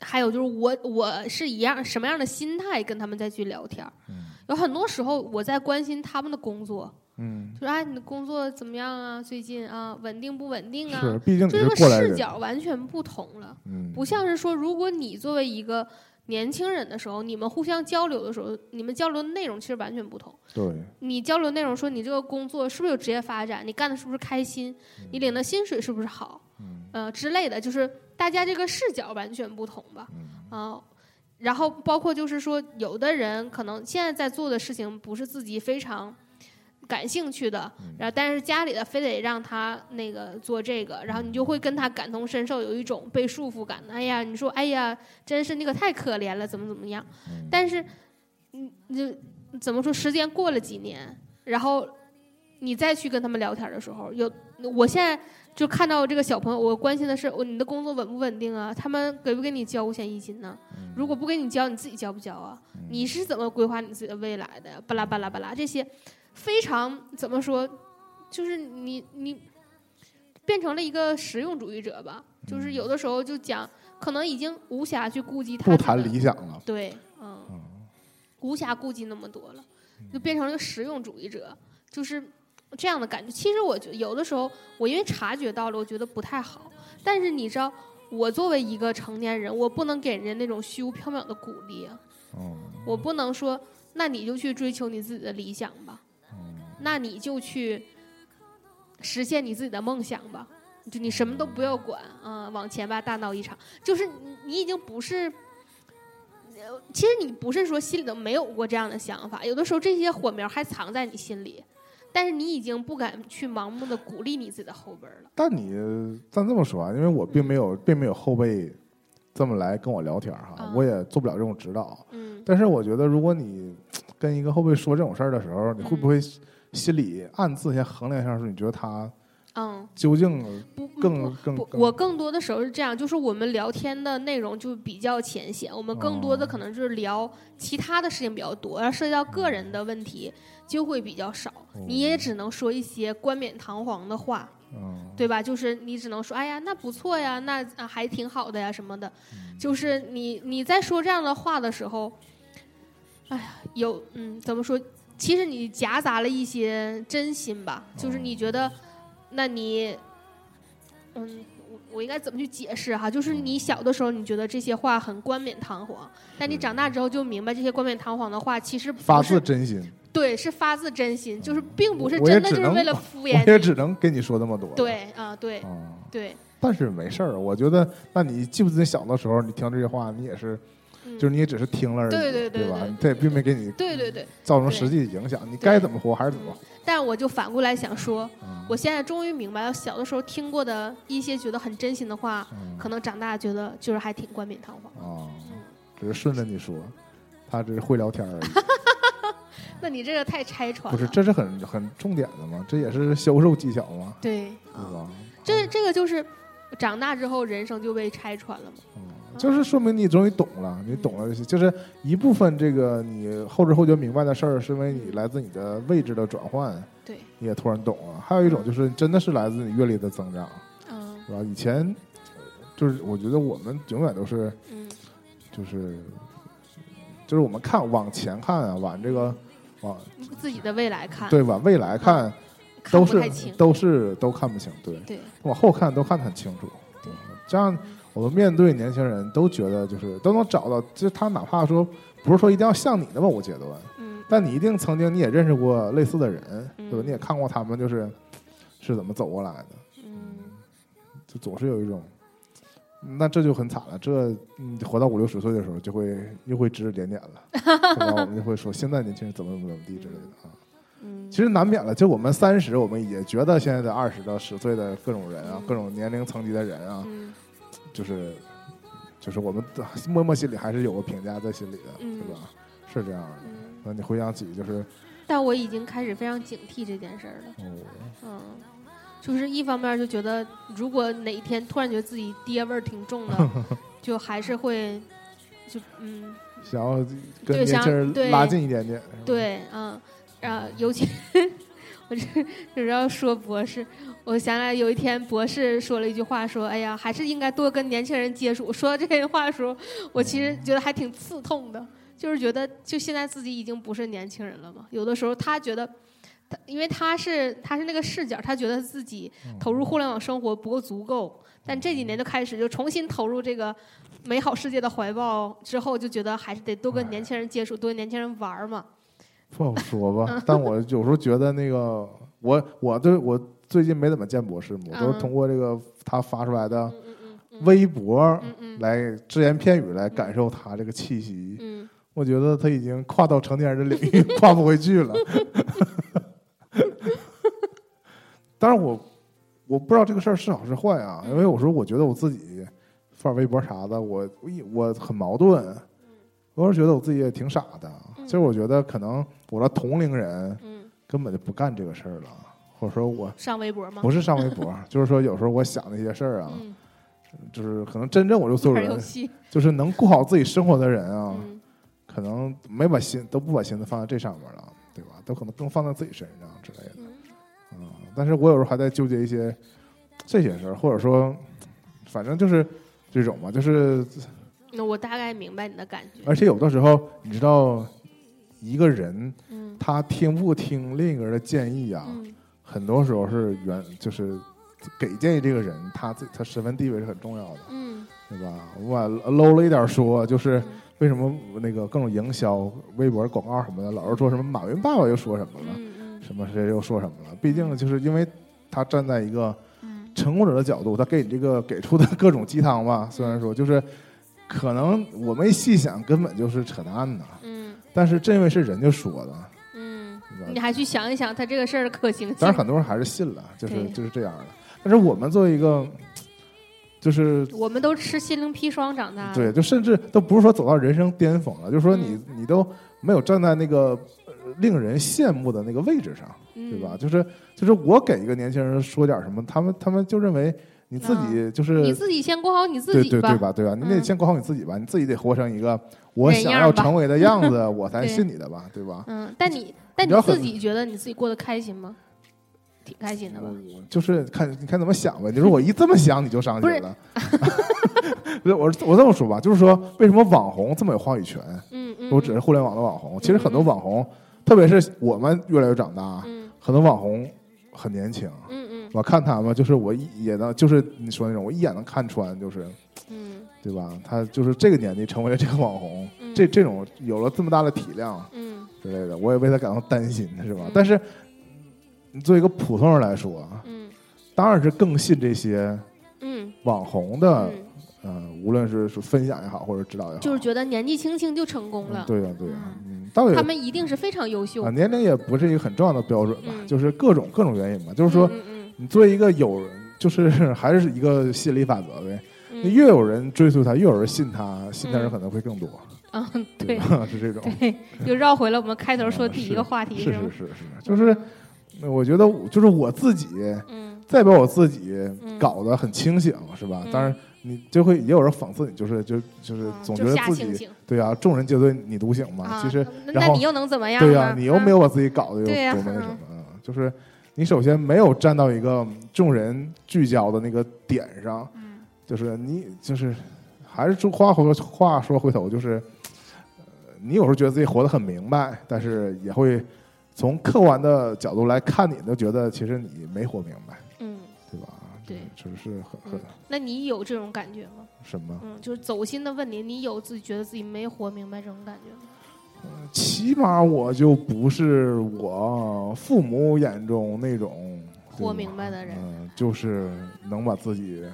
还有就是我我是一样什么样的心态跟他们再去聊天嗯。有很多时候我在关心他们的工作，嗯，就是哎，你的工作怎么样啊？最近啊，稳定不稳定啊？是，毕竟你就这个视角完全不同了，嗯，不像是说，如果你作为一个年轻人的时候，你们互相交流的时候，你们交流的内容其实完全不同。对，你交流内容说你这个工作是不是有职业发展，你干的是不是开心，你领的薪水是不是好，嗯呃之类的，就是大家这个视角完全不同吧，嗯啊、然后包括就是说，有的人可能现在在做的事情不是自己非常感兴趣的，然后但是家里的非得让他那个做这个，然后你就会跟他感同身受，有一种被束缚感。哎呀，你说哎呀，真是你可太可怜了，怎么怎么样？但是，你你怎么说？时间过了几年，然后你再去跟他们聊天的时候，有我现在就看到这个小朋友，我关心的是，我你的工作稳不稳定啊？他们给不给你交五险一金呢？如果不给你交，你自己交不交啊？你是怎么规划你自己的未来的？巴拉巴拉巴拉，这些非常怎么说？就是你你变成了一个实用主义者吧？就是有的时候就讲，可能已经无暇去顾及他不谈理想了，对，嗯，无暇顾及那么多了，就变成了个实用主义者，就是这样的感觉。其实我觉得有的时候，我因为察觉到了，我觉得不太好。但是你知道，我作为一个成年人，我不能给人家那种虚无缥缈的鼓励啊，嗯我不能说，那你就去追求你自己的理想吧，那你就去实现你自己的梦想吧。就你什么都不要管啊、往前吧，大闹一场。就是你，你已经不是，呃其实你不是说心里头没有过这样的想法，有的时候这些火苗还藏在你心里，但是你已经不敢去盲目的鼓励你自己的后辈了。但你咱这么说啊，因为我并没有并没有后辈这么来跟我聊天哈，啊我也做不了这种指导。嗯，但是我觉得，如果你 跟一个后辈说这种事儿的时候，你会不会心里暗自先衡量一下，说你觉得他嗯，究竟不更更不，我更多的时候是这样，就是我们聊天的内容就比较浅显，我们更多的哦可能就是聊其他的事情比较多，要涉及到个人的问题就会比较少。你也只能说一些冠冕堂皇的话，嗯对吧？就是你只能说，哎呀，那不错呀，那啊还挺好的呀什么的。就是你你在说这样的话的时候，哎呀，有嗯，怎么说？其实你夹杂了一些真心吧，就是你觉得，那你，嗯，我我应该怎么去解释哈？就是你小的时候，你觉得这些话很冠冕堂皇，但你长大之后就明白，这些冠冕堂皇的话其实发自真心，对，是发自真心，就是并不是真的就是为了敷衍你。也只能跟你说这么多。对啊，对啊，对，但是没事儿，我觉得，那你记不记得小的时候，你听这些话，你也是，嗯就是你也只是听了而已，对对对吧对？他也并没给你对对对。造成实际的影响，你该怎么活还是怎么活。但我就反过来想说，嗯我现在终于明白了，小的时候听过的一些觉得很真心的话，嗯可能长大觉得就是还挺冠冕堂皇。哦，只是顺着你说，他只是会聊天而已。那你这个太拆穿了。不是，这是很很重点的嘛，这也是销售技巧嘛，对，对啊，吧？这这个就是长大之后人生就被拆穿了嘛。嗯，就是说明你终于懂了，你懂了，就是一部分这个你后知后觉明白的事儿，是因为你来自你的位置的转换，对，你也突然懂了。还有一种就是真的是来自你阅历的增长，嗯是吧？以前就是我觉得我们永远都是嗯就是就是我们看往前看啊，往这个往自己的未来看，对往未来看看都是。都是都看不清，对，对，往后看都看得很清楚。对这样我们面对年轻人都觉得就是都能找到，就是他哪怕说不是说一定要像你那么个阶段，嗯但你一定曾经你也认识过类似的人，嗯对吧？你也看过他们就是是怎么走过来的，嗯，就总是有一种，那这就很惨了。这嗯，活到五六十岁的时候，就会又会指指点点了，对吧？我们就会说现在年轻人怎么怎么怎么地之类的啊。嗯，其实难免了，就我们三十，我们也觉得现在的二十到十岁的各种人啊，嗯各种年龄层级的人啊，嗯就是就是我们默默心里还是有个评价在心里的，嗯对吧？是这样的。嗯，那你回想起就是但我已经开始非常警惕这件事儿了。哦，嗯，就是一方面就觉得，如果哪一天突然觉得自己爹味儿挺重的，就还是会，就嗯，想要跟对想年轻人拉近一点点，对，嗯，啊，尤其 我这就是要说博士，我想起来有一天博士说了一句话，说：“哎呀，还是应该多跟年轻人接触。”说到这些话的时候，我其实觉得还挺刺痛的，就是觉得就现在自己已经不是年轻人了嘛。有的时候他觉得，他因为他是他是那个视角，他觉得自己投入互联网生活不够足够，但这几年就开始就重新投入这个美好世界的怀抱，之后就觉得还是得多跟年轻人接触，多跟年轻人玩嘛。不好说吧。但我有时候觉得那个我我对我最近没怎么见博士嘛，我都是嗯通过这个他发出来的微博来只言片语来感受他这个气息。嗯，我觉得他已经跨到成年人的领域，跨不回去了。当然我我不知道这个事儿是好是坏啊，因为有时候我觉得我自己发微博啥的，我我很矛盾。我是觉得我自己也挺傻的，就是我觉得可能我的同龄人嗯，根本就不干这个事儿了，或者说我上微博吗？不是上微博，就是说有时候我想那些事儿啊，嗯，就是可能真正我就所有人，就是能过好自己生活的人啊，嗯可能没把心都不把心思放在这上面了，对吧？都可能更放在自己身上之类的。嗯嗯，但是我有时候还在纠结一些这些事儿，或者说，反正就是这种嘛，就是那我大概明白你的感觉。而且有的时候，你知道，一个人嗯他听不听另一个人的建议啊，嗯很多时候是原就是给建议这个人，他自他身份地位是很重要的，嗯。对吧？我把 low 了一点说，就是嗯。为什么那个各种营销、微博广告什么的，老是说什么马云爸爸又说什么了，嗯什么谁又说什么了？毕竟就是因为他站在一个嗯。成功者的角度，他给你这个给出的各种鸡汤吧，虽然说就是可能我没细想，根本就是扯淡的，嗯。但是这位是人家说的，你还去想一想他这个事儿的可行性。但是很多人还是信了，就是就是这样的。但是我们作为一个，就是我们都吃心灵砒霜长大的。对，就甚至都不是说走到人生巅峰了，就是说你嗯你都没有站在那个呃令人羡慕的那个位置上，嗯，对吧？就是就是我给一个年轻人说点什么，他们他们就认为你自己就是你自己先过好你自对己对对吧？对吧？你得嗯先过好你自己吧，你自己得活成一个我想要成为的样子，我才信你的吧，对吧？嗯，但你但你自己觉得你自己过得开心吗？挺开心的吧？我就是看你看怎么想呗。你说我一这么想你就伤心不是了，不是我我这么说吧，就是说为什么网红这么有话语权？嗯嗯，我只是互联网的网红，其实很多网红，特别是我们越来越长大，嗯很多网红很年轻。嗯嗯我看他们，就是我一也能，就是你说那种，我一眼能看穿，就是嗯。对吧？他就是这个年纪成为了这个网红，嗯。这这种有了这么大的体量嗯。之类的，我也为他感到担心，是吧？嗯。但是你作为一个普通人来说，嗯。当然是更信这些嗯。网红的，嗯，嗯、无论是说分享也好，或者指导也好，就是觉得年纪轻轻就成功了，嗯对呀、对呀、嗯，他们一定是非常优秀啊，。年龄也不是一个很重要的标准吧，嗯。就是各种各种原因嘛，就是说嗯嗯你作为一个有人，就是 还是一个吸引力法则呗。嗯你越有人追随他，越有人信他，信他人嗯可能会更多，嗯，对？是这种。对，又绕回了我们开头说嗯第一个话题是 是？是是，就是我觉得就是我自己嗯代表我自己嗯搞得很清醒，是吧？嗯当然你就会也有人讽刺你，就是就就是嗯总觉得自己对啊，众人皆醉你独醒嘛。啊其实那你又能怎么样？对呀、你又没有嗯把自己搞得有多么那什么，嗯就是你首先没有站到一个众人聚焦的那个点上，嗯就是你就是还是说话回话说回头就是，呃，你有时候觉得自己活得很明白，但是也会从客观的角度来看你，就觉得其实你没活明白，嗯，对吧？对就是是很很嗯那你有这种感觉吗？什么？嗯，就是走心的问你，你有自己觉得自己没活明白这种感觉吗？起码我就不是我父母眼中那种活明白的人。嗯，就是能把自己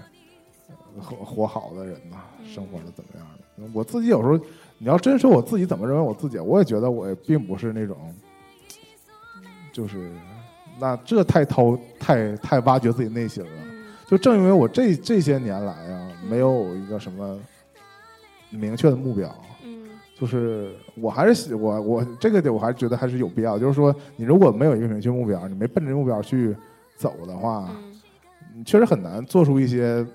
呃活活好的人呐，嗯生活的怎么样。的？我自己有时候，你要真说我自己怎么认为我自己，我也觉得我也并不是那种，就是那这太掏太太挖掘自己内心了。嗯。就正因为我这这些年来啊，嗯。没有一个什么明确的目标，嗯就是我还是喜我我这个点我还是觉得还是有必要。就是说，你如果没有一个明确目标，你没奔着目标去走的话，嗯你确实很难做出一些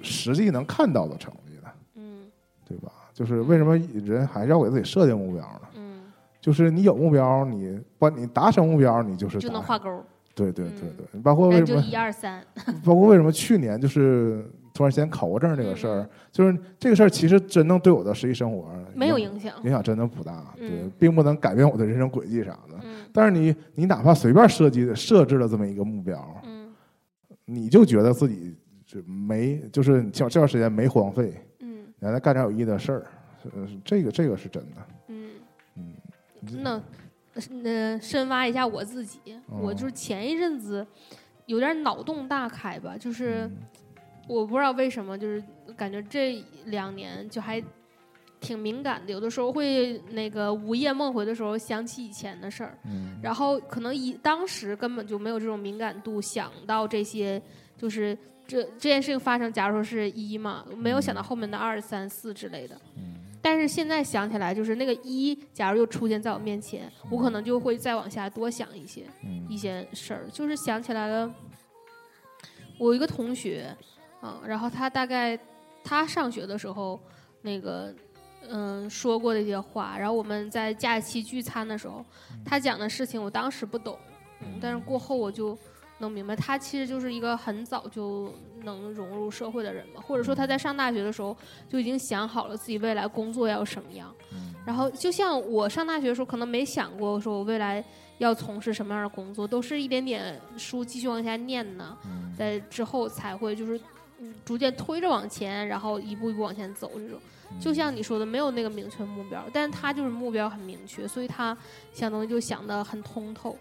实际能看到的成绩的，嗯对吧？就是为什么人还是要给自己设定目标呢？嗯，就是你有目标，你把你达成目标，你就是就能画勾，对对对嗯对，包括为什么一二三，包括为什么去年就是突然间考过证这个事儿，就是这个事儿其实真正对我的实际生活没有影影响。影响真的不大，对嗯，并不能改变我的人生轨迹啥的。嗯。但是你你哪怕随便设计设置了这么一个目标，嗯。你就觉得自己就没就是你这这段时间没荒废，嗯。你还在干点有意义的事儿，呃，这个这个是真的，嗯，嗯，那那深挖一下我自己，哦。我就是前一阵子有点脑洞大开吧，就是嗯我不知道为什么，就是感觉这两年就还挺敏感的，有的时候会那个午夜梦回的时候想起以前的事儿，嗯。然后可能以当时根本就没有这种敏感度，想到这些就是这这件事情发生，假如说是一嘛，没有想到后面的二三四之类的。嗯。但是现在想起来，就是那个一，假如又出现在我面前，我可能就会再往下多想一些一嗯些事儿，就是想起来了，我有一个同学，啊，然后他大概他上学的时候，那个嗯说过的一些话，然后我们在假期聚餐的时候，他讲的事情我当时不懂，嗯，但是过后我就能明白，他其实就是一个很早就能融入社会的人嘛，或者说他在上大学的时候就已经想好了自己未来工作要什么样。嗯然后就像我上大学的时候，可能没想过说我未来要从事什么样的工作，都是一点点书继续往下念呢，嗯在之后才会就是嗯逐渐推着往前，然后一步一步往前走这种。就像你说的，没有那个明确目标，但是他就是目标很明确，所以他想东西就想得很通透。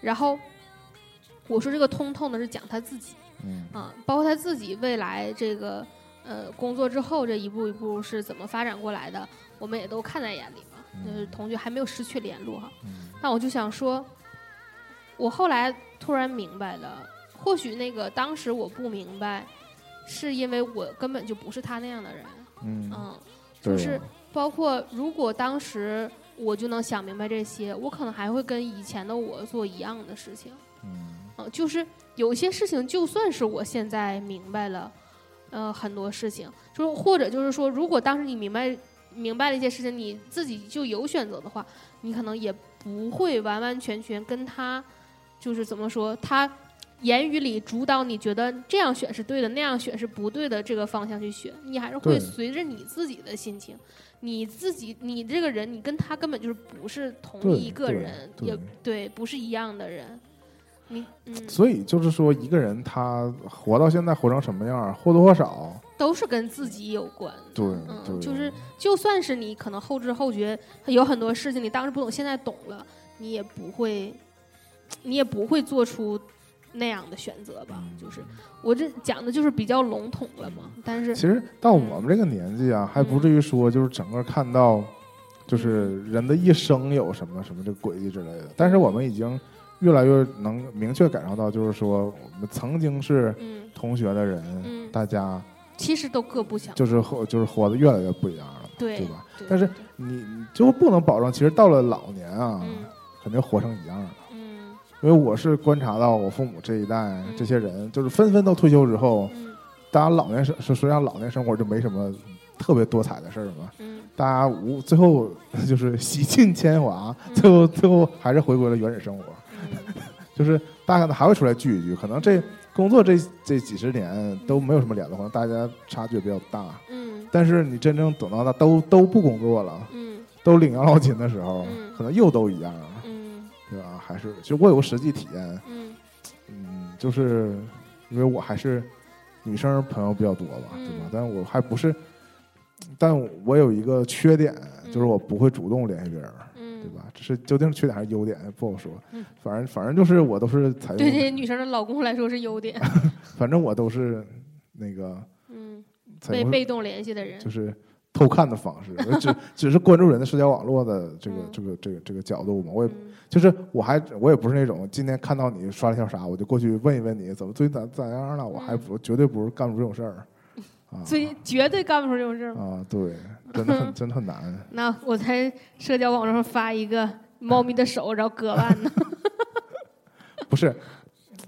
然后我说这个通透呢，是讲他自己嗯啊，包括他自己未来这个呃工作之后这一步一步是怎么发展过来的，我们也都看在眼里嘛。就是同学还没有失去联络哈，嗯但我就想说，我后来突然明白了，或许那个当时我不明白，是因为我根本就不是他那样的人，嗯，嗯，就是包括如果当时我就能想明白这些，我可能还会跟以前的我做一样的事情，嗯。嗯，就是有些事情就算是我现在明白了，呃，很多事情，就是或者就是说，如果当时你明白明白了一些事情，你自己就有选择的话，你可能也不会完完全全跟他，就是怎么说，他言语里主导你觉得这样选是对的，那样选是不对的这个方向去选，你还是会随着你自己的心情，你自己你这个人，你跟他根本就是不是同一个人，对也对，不是一样的人。你嗯，所以就是说，一个人他活到现在活成什么样儿，或多或少，都是跟自己有关。对嗯，对，就是就算是你可能后知后觉，有很多事情你当时不懂，现在懂了，你也不会，你也不会做出那样的选择吧？就是我这讲的就是比较笼统了嘛，但是其实到我们这个年纪啊，还不至于说就是整个看到，就是人的一生有什么什么这个轨迹之类的。但是我们已经越来越能明确感受到，就是说我们曾经是嗯同学的人，嗯大家其实都各不相就是活就是活得越来越不一样了，对对吧？对但是你你就不能保证，其实到了老年啊，嗯肯定活成一样的。嗯因为我是观察到我父母这一代嗯这些人，就是纷纷都退休之后，嗯大家老年生实际上老年生活就没什么特别多彩的事儿嘛。嗯大家无最后 就是洗尽铅华，最后最后还是回归了原始生活。嗯 就是大家可能还会出来聚一聚，可能这工作这这几十年都没有什么联络，可能大家差距比较大。嗯但是你真正等到他都都不工作了，嗯都领养老金的时候，嗯可能又都一样了？还是其实我有个实际体验，嗯嗯，就是因为我还是女生朋友比较多吧，嗯对吧？但我还不是，但我有一个缺点，就是我不会主动联系别人，嗯，对吧？这是究竟是缺点还是优点不好说嗯。反正反正就是我都是采对这用，些女生的老公来说是优点。反正我都是那个嗯，被被动联系的人。就是偷看的方式，只只是关注人的社交网络的这个嗯这个这个这个角度嘛。我也嗯就是我还我也不是那种今天看到你刷了条啥，我就过去问一问你怎么最近咋咋样了，我还不绝对不是干出这种事儿啊所以绝对干不出这种事儿。啊，对，真的很 真的很难。那我在社交网络上发一个猫咪的手，然后割腕呢。不是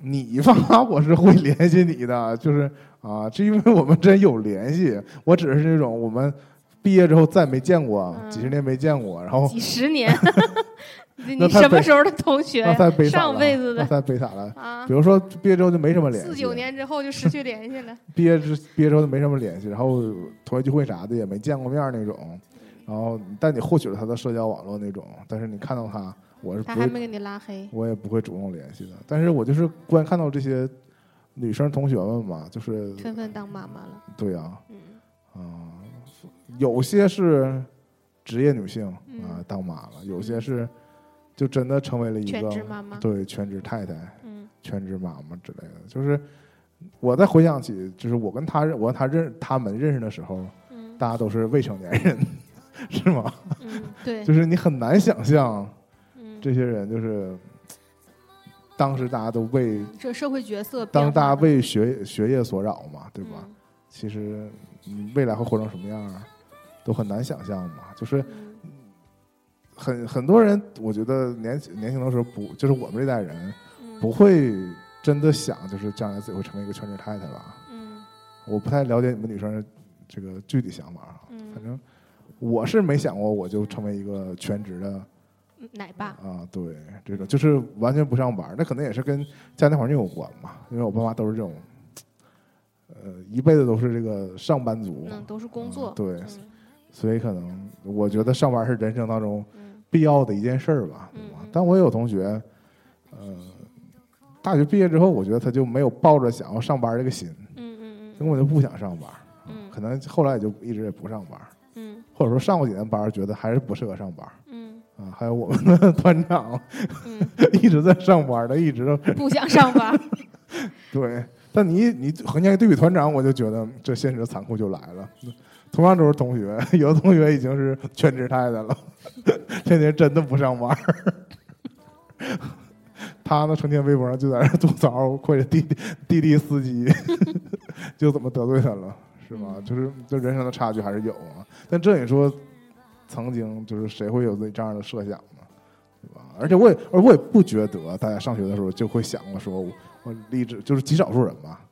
你发我是会联系你的，就是啊，是因为我们真有联系，我只是那种我们毕业之后再没见过，嗯几十年没见过，然后几十年，你什么时候的同学上辈子的那太悲惨了。啊比，如说毕业之后就没什么联系，四九年之后就失去联系了。毕业之毕业之后就没什么联系，然后同学聚会啥的也没见过面那种，然后但你获取了他的社交网络那种，但是你看到他，我是不会，他还没给你拉黑。我也不会主动联系的。但是我就是观看到这些女生同学们嘛，就是纷纷当妈妈了。对呀、有些是职业女性啊、嗯当妈了，有些是就真的成为了一全个职妈妈。对全职太太。嗯。全职妈妈之类的，就是我在回想起，就是我跟他认，我跟他认他们认识的时候，嗯。大家都是未成年人，是吗？嗯，对，就是你很难想象嗯，这些人，就是当时大家都为这社会角色当大家为学学业所扰嘛，对吧？嗯。其实嗯未来会活成什么样儿，都很难想象嘛。就是嗯很很多人，我觉得年年轻的时候不，就是我们这代人嗯不会真的想，就是将来自己会成为一个全职太太吧。嗯我不太了解你们女生的这个具体想法啊，嗯反正我是没想过我就成为一个全职的嗯奶爸。啊，对，这个就是完全不上班，那可能也是跟家庭环境有关嘛，因为我爸妈都是这种，呃，一辈子都是这个上班族，嗯，都是工作。对，嗯所以可能我觉得上班是人生当中嗯必要的一件事儿吧？但我也有同学，呃，大学毕业之后，我觉得他就没有抱着想要上班这个心，嗯嗯根本就不想上班，嗯可能后来也就一直也不上班。嗯或者说上过几年班，觉得还是不适合上班嗯啊。还有我们的团长嗯 一直在上班的，一直都嗯，不想上班。对。但你你横向一对比团长，我就觉得这现实的残酷就来了。同样都是同学，有的同学已经是全职太太了，天天真的不上班。他呢，成天微博上就在那吐槽，或者滴滴滴滴司机，就怎么得罪他了，是吧？嗯就是这人生的差距还是有啊。但这你说，曾经就是谁会有这这样的设想呢？对吧？而且我也，而我也不觉得大家上学的时候就会想过说我，我立志就是极少数人吧，嗯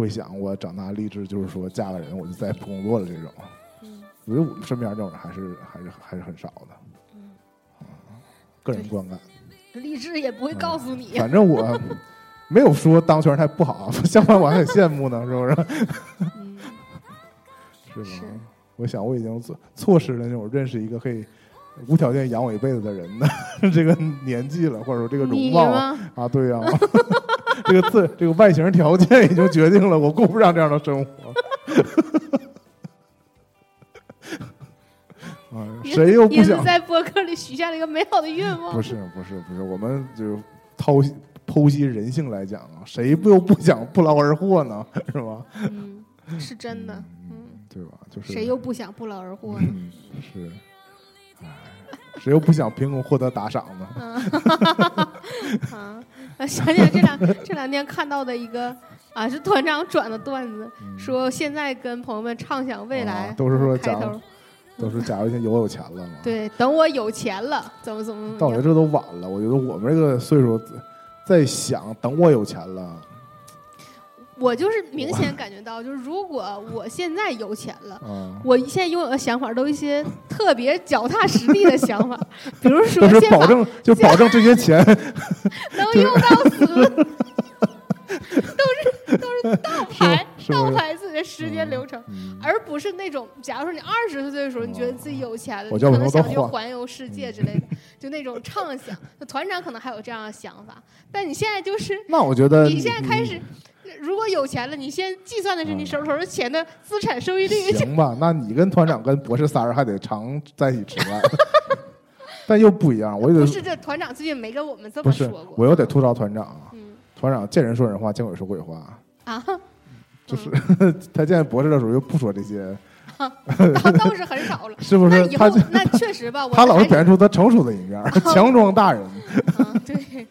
会想我长大立志就是说嫁了人我就再也不工作了这种。嗯我觉得我们身边这种人还是还是还是很少的，嗯，个人观感。励志也不会告诉你。反正我没有说当全人太不好，相反我还很羡慕呢，是不是？嗯 是吗？是我想我已经错错失了那种认识一个可以无条件养我一辈子的人的这个年纪了，或者说这个容貌？啊，对呀、这个自这个外形条件已经决定了我过不上这样的生活。啊，谁又不想？在博客里许下了一个美好的愿望。不是不是不是，我们就剖析剖析人性来讲啊，谁不又不想不劳而获呢？是吧？嗯，是真的。嗯，对吧？就是谁又不想不劳而获呢？嗯是，哎，谁又不想凭空获得打赏呢？啊，想起来这两这两天看到的一个啊，是团长转的段子，嗯说现在跟朋友们畅想未来，啊都是说假如，都是假如现在有有钱了嘛。对，等我有钱了，怎么怎么怎么样。到我这都晚了，我觉得我们这个岁数在想，等我有钱了，我就是明显感觉到，就是如果我现在有钱了。啊，我现在拥有的想法都一些特别脚踏实地的想法，比如说先把保证就保证这些钱。能用到死，都是都是倒排是不是？倒排自己的时间流程，嗯。而不是那种，假如说你二十岁的时候，你觉得自己有钱了，你可能想去环游世界之类的，就那种畅想。那团长可能还有这样的想法，但你现在就是那我觉得你现在开始，如果有钱了，你先计算的是你手头的钱的资产收益率。行吧？那你跟团长跟博士三人还得常在一起吃饭，但又不一样，我得不是，这团长最近没跟我们这么说过。我又得吐槽团长，嗯团长见人说人话，见鬼说鬼话，啊，就是他见博士的时候又不说这些，倒倒是很少了。是不是？那以后他那确实吧，他老是表现出他成熟的一面，强装大人。嗯，对，嗯，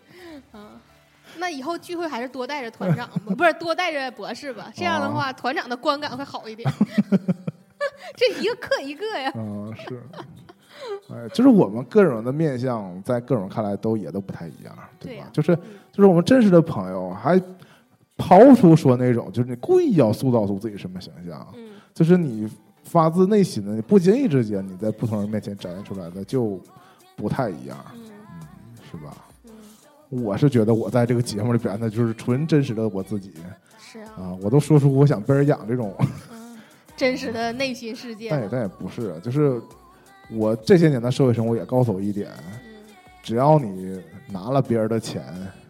那以后聚会还是多带着团长吧，不是多带着博士吧？这样的哦话，团长的观感会好一点。这一个克一个呀，嗯，是。哎，就是我们各种的面相，在各种看来都也都不太一样，对吧？就是嗯就是我们真实的朋友，还刨出说那种，就是你故意要塑造出自己什么形象，嗯就是你发自内心的，你不经意之间，你在不同人面前展现出来的就不太一样，嗯是吧？嗯，我是觉得我在这个节目里表现的就是纯真实的我自己是啊，啊，我都说出我想被人养这种，嗯，真实的内心世界 嘛，但也但也不是，就是我这些年的社会生活也告诉我一点，嗯只要你拿了别人的钱，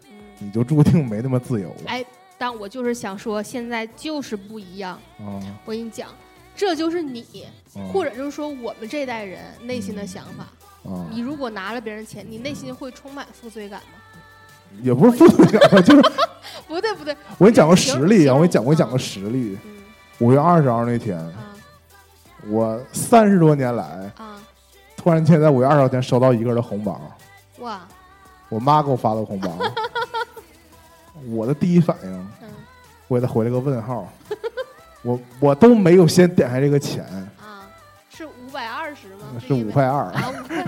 嗯，你就注定没那么自由哎，但我就是想说，现在就是不一样。啊我跟你讲，这就是你，啊或者就是说我们这代人内心的想法。啊，你如果拿了别人钱，你内心会充满负罪感吗？也不是负罪感吧，就是不对不对，我给你讲个实例啊，我给你讲我给你讲啊个实例，嗯。五月二十号那天，啊我三十多年来，啊，突然间在五月二十号天收到一个人的红包，哇，我妈给我发的红包，我的第一反应，嗯。我给他回了个问号，我我都没有先点开这个钱，啊，是五百二十吗？是五块二。啊，五块，五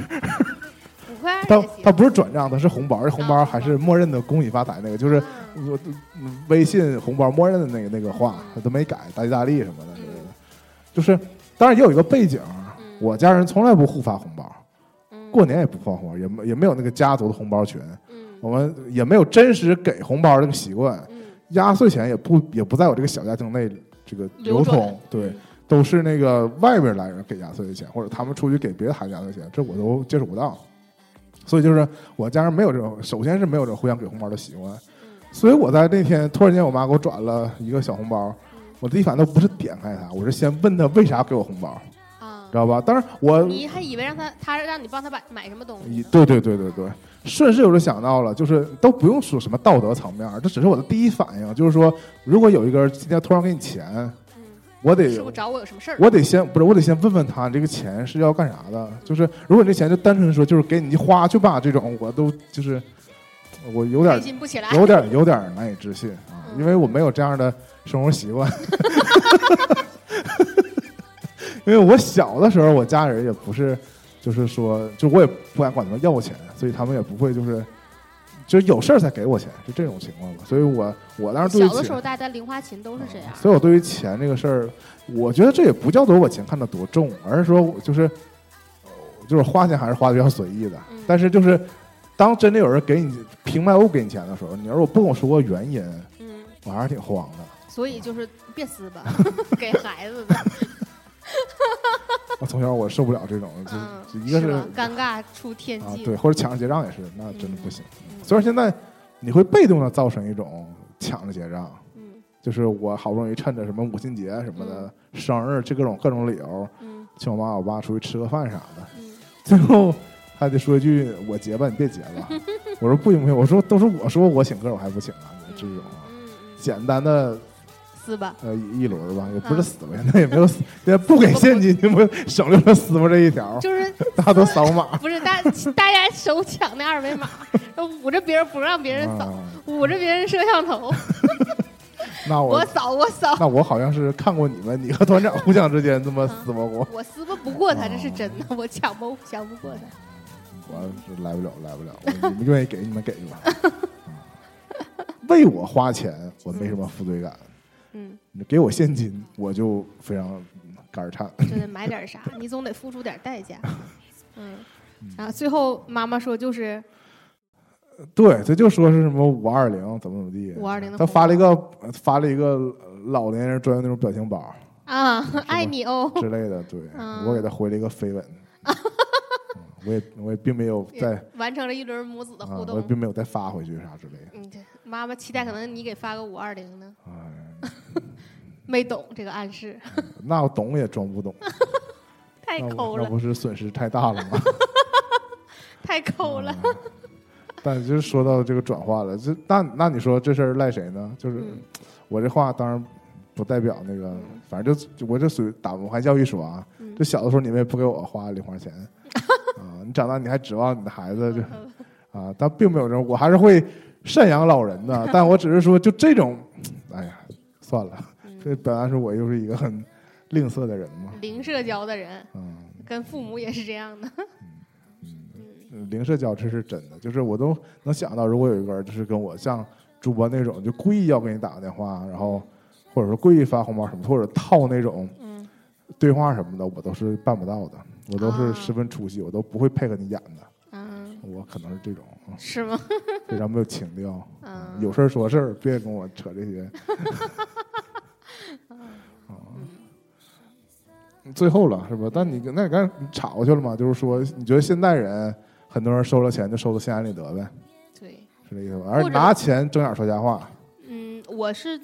他他不是转账，他是红包，这红包啊还是默认的恭喜发财那个，就是微信红包默认的那个那个话嗯，他都没改，大吉大利什么的之类的。嗯。就是当然也有一个背景，嗯。我家人从来不互发红包，嗯。过年也不发红包，也没也没有那个家族的红包群，嗯。我们也没有真实给红包这个习惯，嗯。压岁钱也不也不在我这个小家庭内这个流通，对，都是那个外边来人给压岁钱，或者他们出去给别的孩子压岁钱，这我都接触不到。所以就是我家人没有这种，首先是没有这种互相给红包的习惯，所以我在那天突然间我妈给我转了一个小红包，我第一反应都不是点开它，我是先问他为啥给我红包，啊。知，道吧？当然我你还以为让他他让你帮他买买什么东西？对对对对对，顺势我就想到了，就是都不用说什么道德层面，这只是我的第一反应，就是说，如果有一个人今天突然给你钱，嗯，我得师傅找我有什么事儿？我得先不是，我得先问问他这个钱是要干啥的。就是如果你这钱就单纯说就是给你一花去吧，这种我都就是我有点有点有点难以置信啊，嗯因为我没有这样的生活习惯。因为我小的时候，我家人也不是，就是说，就我也不敢管他们要钱，所以他们也不会就是，就是有事儿才给我钱，是这种情况吧。所以我我当时对小的时候大家零花钱都是这样。所以我对于钱这个事儿，我觉得这也不叫做我钱看得多重，而是说就是就是花钱还是花的比较随意的。嗯但是就是当真的有人给你平白无故给你钱的时候，你要是我不跟我说过原因，嗯，我还是挺慌的。所以就是别撕吧，给孩子的，我从小我受不了这种，就嗯，就一个是吧尴尬出天际，啊对，或者抢着结账也是，那真的不行。嗯所以说现在你会被动的造成一种抢着结账。嗯就是我好不容易趁着什么母亲节什么的、生日，这各种各种理由，嗯请我妈我爸出去吃个饭啥的，嗯最后还得说一句：“我结吧，你别结了。”我说：“不行不行，我说都是我说我请客，我还不请啊？这种简单的撕吧，呃一轮吧，也不是啊死吧，现在也没有死，也不给现金，你们省略了撕吧这一条，就是 大家都扫码。不是大大家手抢那二维码，捂着别人不让别人扫，啊捂着别人摄像头，那我我扫我扫，那我好像是看过你们，你和团长互相之间这么撕吧过。我撕吧不过他，这是真的，我抢不抢不过他。我是来不了，来不了。我你们愿意给你们给吧。嗯为我花钱，我没什么负罪感。嗯，你给我现金，我就非常肝儿颤。就得买点啥，你总得付出点代价。嗯，然后最后妈妈说就是对，他就说是什么五二零怎么怎么地。五二零的他发了一个发了一个老年人专用那种表情包啊，爱你哦，之类的，对嗯我给他回了一个飞吻。嗯我也我也并没有再完成了一轮母子的啊，互我也。并没有再发回去啥之类的。嗯，对，妈妈期待可能你给发个五二零呢，哎，没懂这个暗示，那我懂也装不懂，太抠了，我那不是损失太大了吗？太抠了。嗯但就是说到这个转化了，这那那你说这事儿赖谁呢？就是嗯我这话当然不代表那个嗯，反正就就我这属于打文化教育说啊。嗯就小的时候你们也不给我花零花钱啊，你长大你还指望你的孩子就嗯啊，但并没有这种，我还是会赡养老人的，但我只是说就这种，算了，这嗯表达出我又是一个很吝啬的人嘛，零社交的人嗯。跟父母也是这样的。嗯零社交这是真的，就是我都能想到，如果有一个人就是跟我像主播那种，就故意要给你打个电话，然后或者说故意发红包什么，或者套那种嗯。对话什么的，我都是办不到的，我都是啊。十分出戏，我都不会配合你演的，嗯，我可能是这种啊。是吗？非常没有情调，嗯，有事儿说事儿，别跟我扯这些。最后了是吧？但你那你刚才你岔过去了嘛？就是说，你觉得现代人很多人收了钱就收到心安理得呗？对，是这意思吧？而拿钱睁眼说瞎话，嗯，我是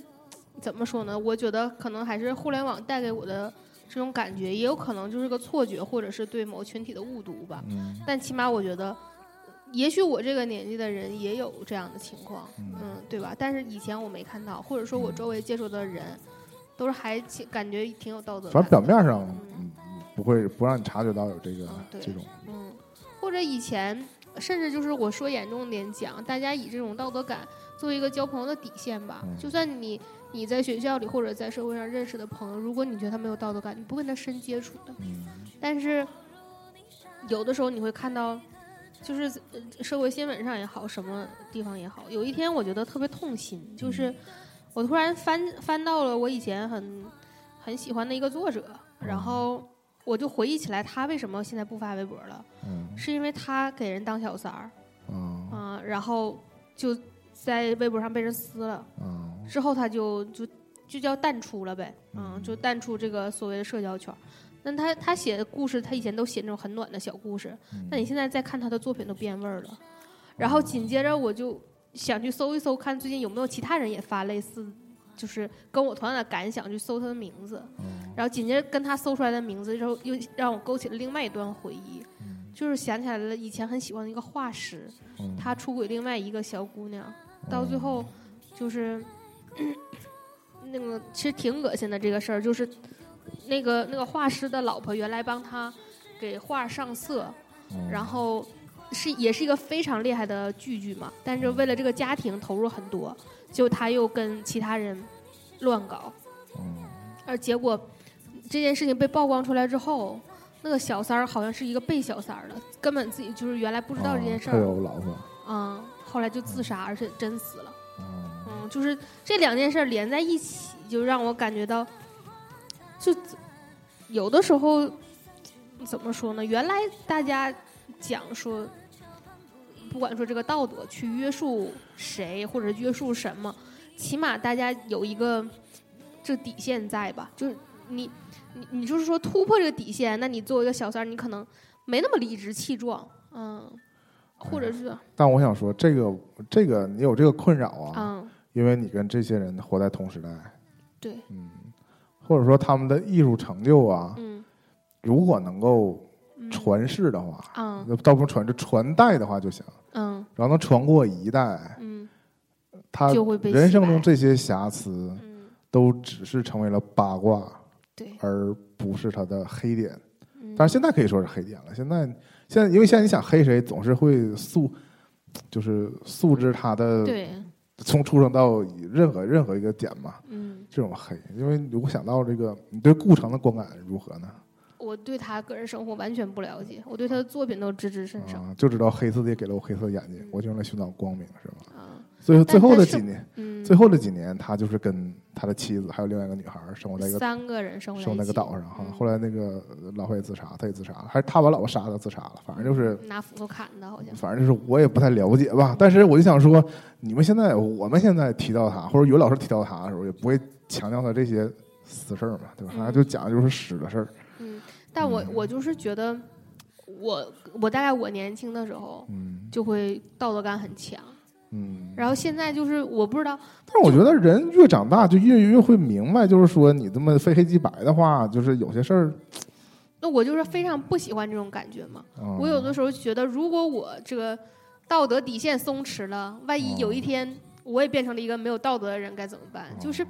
怎么说呢？我觉得可能还是互联网带给我的这种感觉，也有可能就是个错觉，或者是对某群体的误读吧。嗯但起码我觉得，也许我这个年纪的人也有这样的情况，嗯嗯，对吧？但是以前我没看到，或者说我周围接触的人，都是还挺感觉挺有道德反。正表面上嗯不会不让你察觉到有这个这种，嗯，或者以前，甚至就是我说严重点讲，大家以这种道德感作为一个交朋友的底线吧。嗯就算你你在学校里或者在社会上认识的朋友，如果你觉得他没有道德感，你不跟他深接触的。嗯但是有的时候你会看到，就是呃社会新闻上也好，什么地方也好，有一天我觉得特别痛心，就是我突然翻翻到了我以前很很喜欢的一个作者，然后我就回忆起来他为什么现在不发微博了，嗯。是因为他给人当小三儿啊啊、然后就在微博上被人撕了，嗯之后他就就就叫淡出了呗，嗯，嗯。就淡出这个所谓的社交圈儿。但他他写的故事，他以前都写那种很暖的小故事，嗯。那你现在再看他的作品都变味儿了。然后紧接着我就想去搜一搜，看最近有没有其他人也发类似，就是跟我同样的感想，去搜他的名字。嗯然后紧接着跟他搜出来的名字，之后又让我勾起了另外一段回忆，就是想起来了以前很喜欢的一个画师，嗯他出轨另外一个小姑娘，到最后就是 那个其实挺恶心的这个事儿，就是那个那个画师的老婆原来帮他给画上色，嗯然后是也是一个非常厉害的剧剧嘛，但是为了这个家庭投入很多，结果他又跟其他人乱搞，嗯而结果这件事情被曝光出来之后，那个小三儿好像是一个被小三儿的，根本自己就是原来不知道这件事儿，有老婆，嗯，后来就自杀，而且真死了。嗯嗯，就是这两件事儿连在一起，就让我感觉到，就有的时候怎么说呢？原来大家讲说，不管说这个道德去约束谁或者约束什么，起码大家有一个这底线在吧？就是你你你就是说突破这个底线，那你作为一个小三儿，你可能没那么理直气壮，嗯，或者是。但我想说，这个这个你有这个困扰啊，嗯，因为你跟这些人活在同时代，对，嗯，或者说他们的艺术成就啊，嗯。如果能够嗯传世的话，嗯。那倒不是传世，传代的话就行，嗯。然后能传过一代，嗯。他人生中这些瑕疵嗯，都只是成为了八卦，对，而不是他的黑点。嗯。但是现在可以说是黑点了。现在现在因为现在你想黑谁，总是会素，就是素质他的对。从出生到任何任何一个点嘛，嗯，这种黑，因为如果想到这个，你对顾城的观感如何呢？我对他个人生活完全不了解，我对他的作品都知之甚少啊，就知道黑色的也给了我黑色的眼睛，我就用来寻找光明，是吧？啊。最后最后的几年，嗯，最后的几年，他就是跟他的妻子还有另外一个女孩生活在一个三个人生活在生一个岛上哈。嗯后来那个老婆也自杀，他也自杀了，还是他把老婆杀了自杀了，反正就是拿斧头砍的，好像。反正就是我也不太了解吧。但是我就想说，你们现在我们现在提到他，或者有老师提到他的时候，也不会强调他这些私事儿嘛，对吧？嗯他就讲的就是屎的事儿。嗯，但我我就是觉得，我我大概我年轻的时候嗯就会道德感很强，嗯。然后现在就是我不知道，但是我觉得人越长大就越越会明白，就是说你这么非黑即白的话，就是有些事儿。那我就是非常不喜欢这种感觉嘛。嗯我有的时候觉得，如果我这个道德底线松弛了，万一有一天我也变成了一个没有道德的人，该怎么办？就是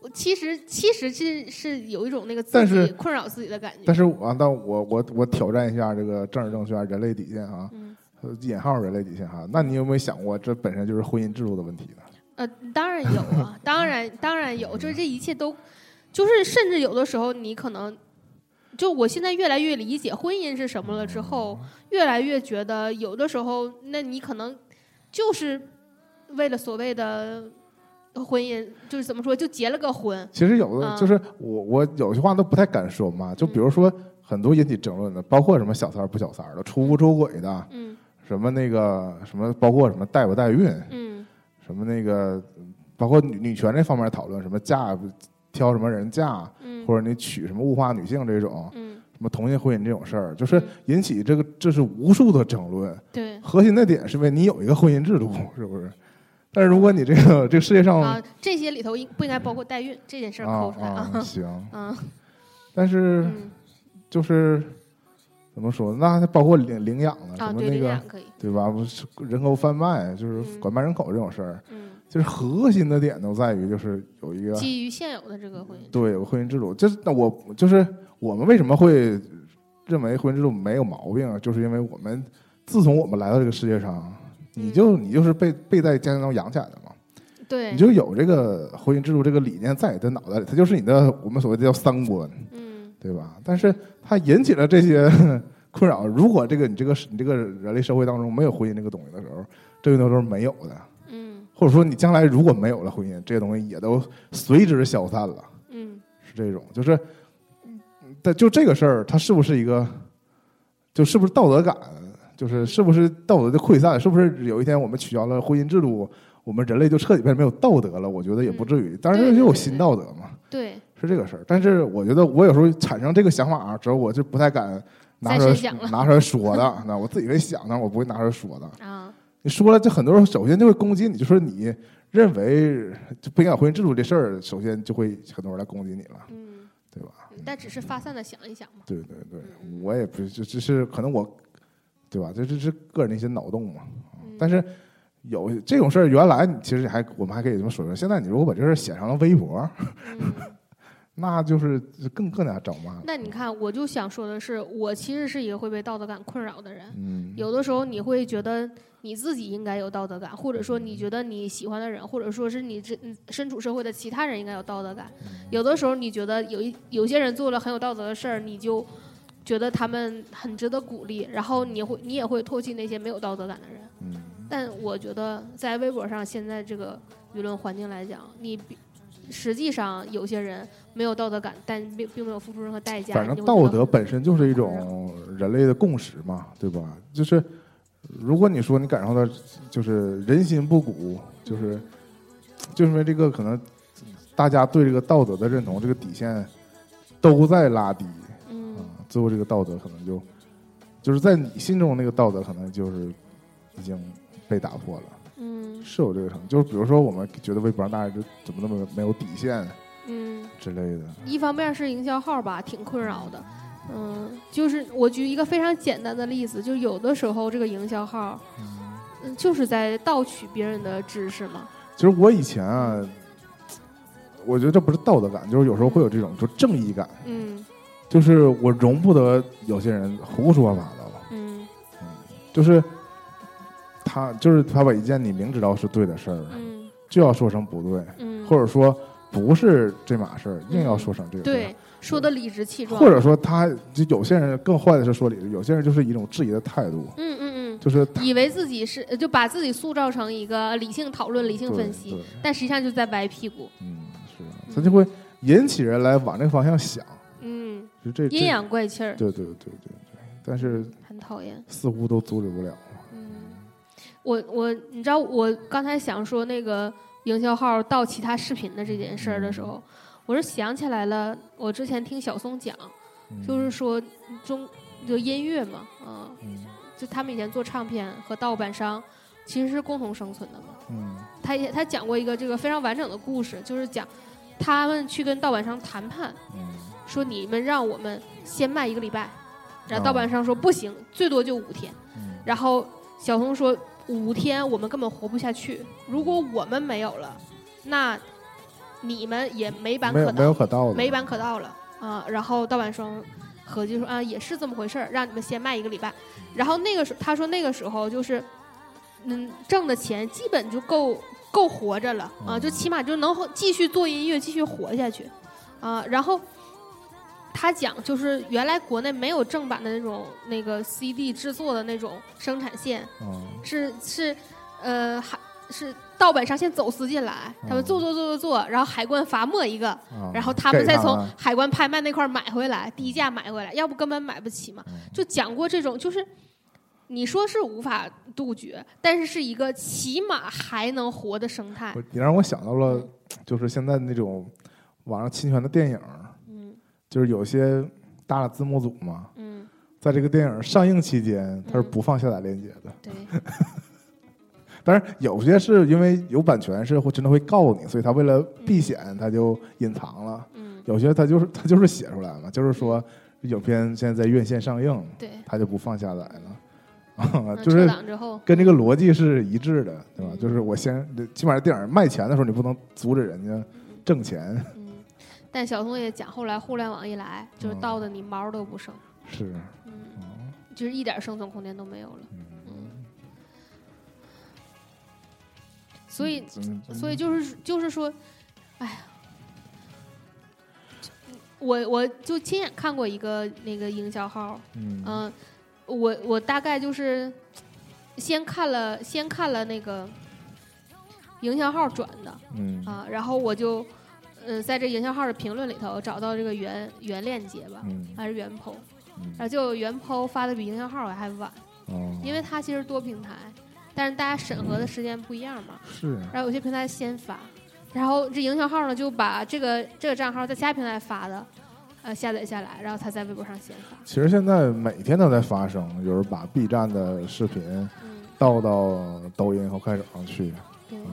我其实其实是是有一种那个自但是己困扰自己的感觉。但是我但我我我挑战一下这个政治正确啊人类底线啊，嗯呃引号人类底线哈。那你有没有想过，这本身就是婚姻制度的问题呢？呃，当然有啊，当然当然有，就是这一切都，就是甚至有的时候你可能，就我现在越来越理解婚姻是什么了之后，越来越觉得有的时候，那你可能就是为了所谓的婚姻，就是怎么说，就结了个婚，其实有的嗯。就是我我有些话都不太敢说嘛，就比如说很多引起争论的，包括什么小三儿不小三儿的，出不出轨的，嗯。什么那个什么，包括什么代不代孕，嗯。什么那个，包括女女权这方面讨论，什么嫁挑什么人嫁，嗯或者你娶什么物化女性这种，嗯，什么同性婚姻这种事儿，就是引起这个这是无数的争论。对。核心的点是为你有一个婚姻制度，是不是？但是如果你这个这个世界上啊，这些里头应不应该包括代孕这件事儿啊抠出来啊啊？行，嗯但是嗯就是怎么说？那还包括领领养的，啊，什么那个对吧？不是人口贩卖，就是嗯拐卖人口这种事儿，嗯，就是核心的点都在于就是有一个基于现有的这个婚姻，对有个婚姻制度。这那我就是我们为什么会认为婚姻制度没有毛病啊？就是因为我们自从我们来到这个世界上，你就你就是被被在家庭中养起来的嘛，对你，就有这个婚姻制度这个理念在你的脑袋里，它就是你的我们所谓的叫三观。嗯对吧？但是它引起了这些 困扰。如果这个你这个你这个人类社会当中没有婚姻这个东西的时候，这些东西都是没有的。嗯或者说你将来如果没有了婚姻，这些东西也都随之消散了，嗯是这种。就是，但就这个事儿，它是不是一个，就是不是道德感，就是是不是道德的溃散，是不是有一天我们取消了婚姻制度，我们人类就彻底变成没有道德了？我觉得也不至于。当然对对对就有新道德嘛。对，是这个事儿。但是我觉得我有时候产生这个想法之后，我就不太敢拿出拿出来说的。那我自己会想的，我不会拿出来说的。啊，你说了，这很多人首先就会攻击你，就说你认为就不影响婚姻制度这事儿，首先就会很多人来攻击你了，嗯，对吧？但只是发散的想一想嘛，对对对，我也不是，就只是可能我，对吧？这这是个人的一些脑洞嘛。嗯但是有这种事儿，原来你其实还我们还可以这么说说，现在你如果把这事儿写上了微博，嗯。那就是更更加找骂。那你看，我就想说的是，我其实是一个会被道德感困扰的人。嗯，有的时候你会觉得你自己应该有道德感，或者说你觉得你喜欢的人，或者说是你这嗯身处社会的其他人应该有道德感。有的时候你觉得有一有些人做了很有道德的事儿，你就觉得他们很值得鼓励，然后你会你也会唾弃那些没有道德感的人。嗯但我觉得在微博上现在这个舆论环境来讲，你比实际上有些人没有道德感，但并并没有付出任何代价。反正道德本身就是一种人类的共识嘛，对吧？就是如果你说你感受到就是人心不古，就是就是因为这个可能大家对这个道德的认同这个底线都在拉低最后这个道德可能就就是在你心中那个道德可能就是已经被打破了，嗯是有这个可能。就是比如说我们觉得微博上大家就怎么那么没有底线嗯，之类的，一方面是营销号吧，挺困扰的。嗯，就是我举一个非常简单的例子，就有的时候这个营销号，嗯，就是在盗取别人的知识嘛。其实我以前啊，我觉得这不是道德感，就是有时候会有这种就正义感，嗯就是我容不得有些人胡说八道，嗯。就是他就是他把一件你明知道是对的事儿，嗯。就要说成不对，嗯，或者说不是这码事儿，硬要说成这个。对，说的理直气壮，或者说他就有些人更坏的是说理，有些人就是一种质疑的态度，嗯嗯嗯，就是以为自己是就把自己塑造成一个理性讨论、理性分析但实际上就在歪屁股。嗯，是，他就会引起人来往这个方向想，嗯，就这阴，阳怪气儿，对对对对对对，但是很讨厌。似乎都阻止不了。嗯，我我你知道我刚才想说那个营销号盗其他视频的这件事儿的时候，我是想起来了，我之前听小松讲，嗯就是说中就音乐嘛，啊、嗯就他们以前做唱片和盗版商其实是共同生存的嘛。嗯他也他讲过一个这个非常完整的故事，就是讲他们去跟盗版商谈判，嗯说你们让我们先卖一个礼拜，然后哦盗版商说不行，最多就五天。嗯然后小童说五天我们根本活不下去，如果我们没有了，那你们也没版可没有可盗了，没版可盗了啊。然后盗版商合计说啊，也是这么回事儿，让你们先卖一个礼拜。然后那个时他说那个时候就是，嗯，挣的钱基本就够够活着了啊，嗯就起码就能继续做音乐，继续活下去啊。然后他讲就是原来国内没有正版的那种那个 CD 制作的那种生产线，嗯。是是，呃，还是盗版商先走私进来，他们嗯做做做做做，然后海关罚没一个，啊然后他们再从海关拍卖那块儿买回来，低价买回来，要不根本买不起嘛。嗯。就讲过这种，就是你说是无法杜绝，但是是一个起码还能活的生态。我。你让我想到了，就是现在那种网上侵权的电影，嗯就是有些大的字幕组嘛，嗯，在这个电影上映期间，它是嗯。不放下载链接的。对，但是，有些是因为有版权，是会真的会告你，所以他为了避险，他就隐藏了。嗯。有些他就是 他就是写出来嘛，就是说影片现在在院线上映，对，他就不放下载了。啊，就是跟这个逻辑是一致的，对吧？嗯。就是我先，起码电影卖钱的时候，你不能阻止人家挣钱，嗯，但小松也讲，后来互联网一来，就是到的你毛都不剩，是，嗯，嗯就是一点生存空间都没有了。嗯。所以，嗯所以就是就是说，哎呀，我我就亲眼看过一个那个营销号，嗯。嗯、我我大概就是先看了先看了那个营销号转的嗯。啊，然后我就呃在这营销号的评论里头找到这个原原链接吧，嗯还是原 PO，嗯然后就原 PO 发的比营销号还晚，哦因为它其实多平台，但是大家审核的时间不一样嘛。是然后有些平台先发，然后这营销号呢就把这个这个账号在其他平台发的，呃下载下来，然后他在微博上先发。其实现在每天都在发生，有人把 B 站的视频嗯，倒到抖音和快手上去。对，嗯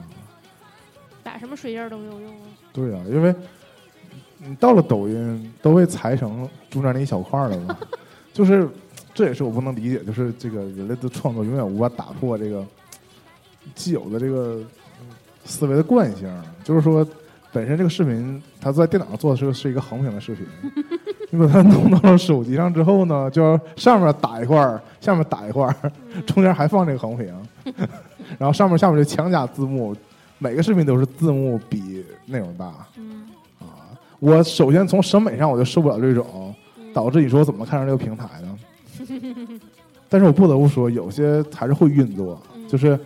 打什么水印都没有用啊。对啊、因为你到了抖音都被裁成中间那一小块儿了嘛，就是这也是我不能理解，就是这个人类的创作永远无法打破这个既有的这个嗯思维的惯性，就是说。本身这个视频，它在电脑上做的是个是一个横屏的视频，你把它弄到了手机上之后呢，就要上面打一块儿，下面打一块儿，嗯中间还放这个横屏，然后上面下面就强加字幕，每个视频都是字幕比内容大嗯啊。我首先从审美上我就受不了这种，嗯导致你说我怎么看上这个平台呢？但是我不得不说，有些还是会运作，嗯就是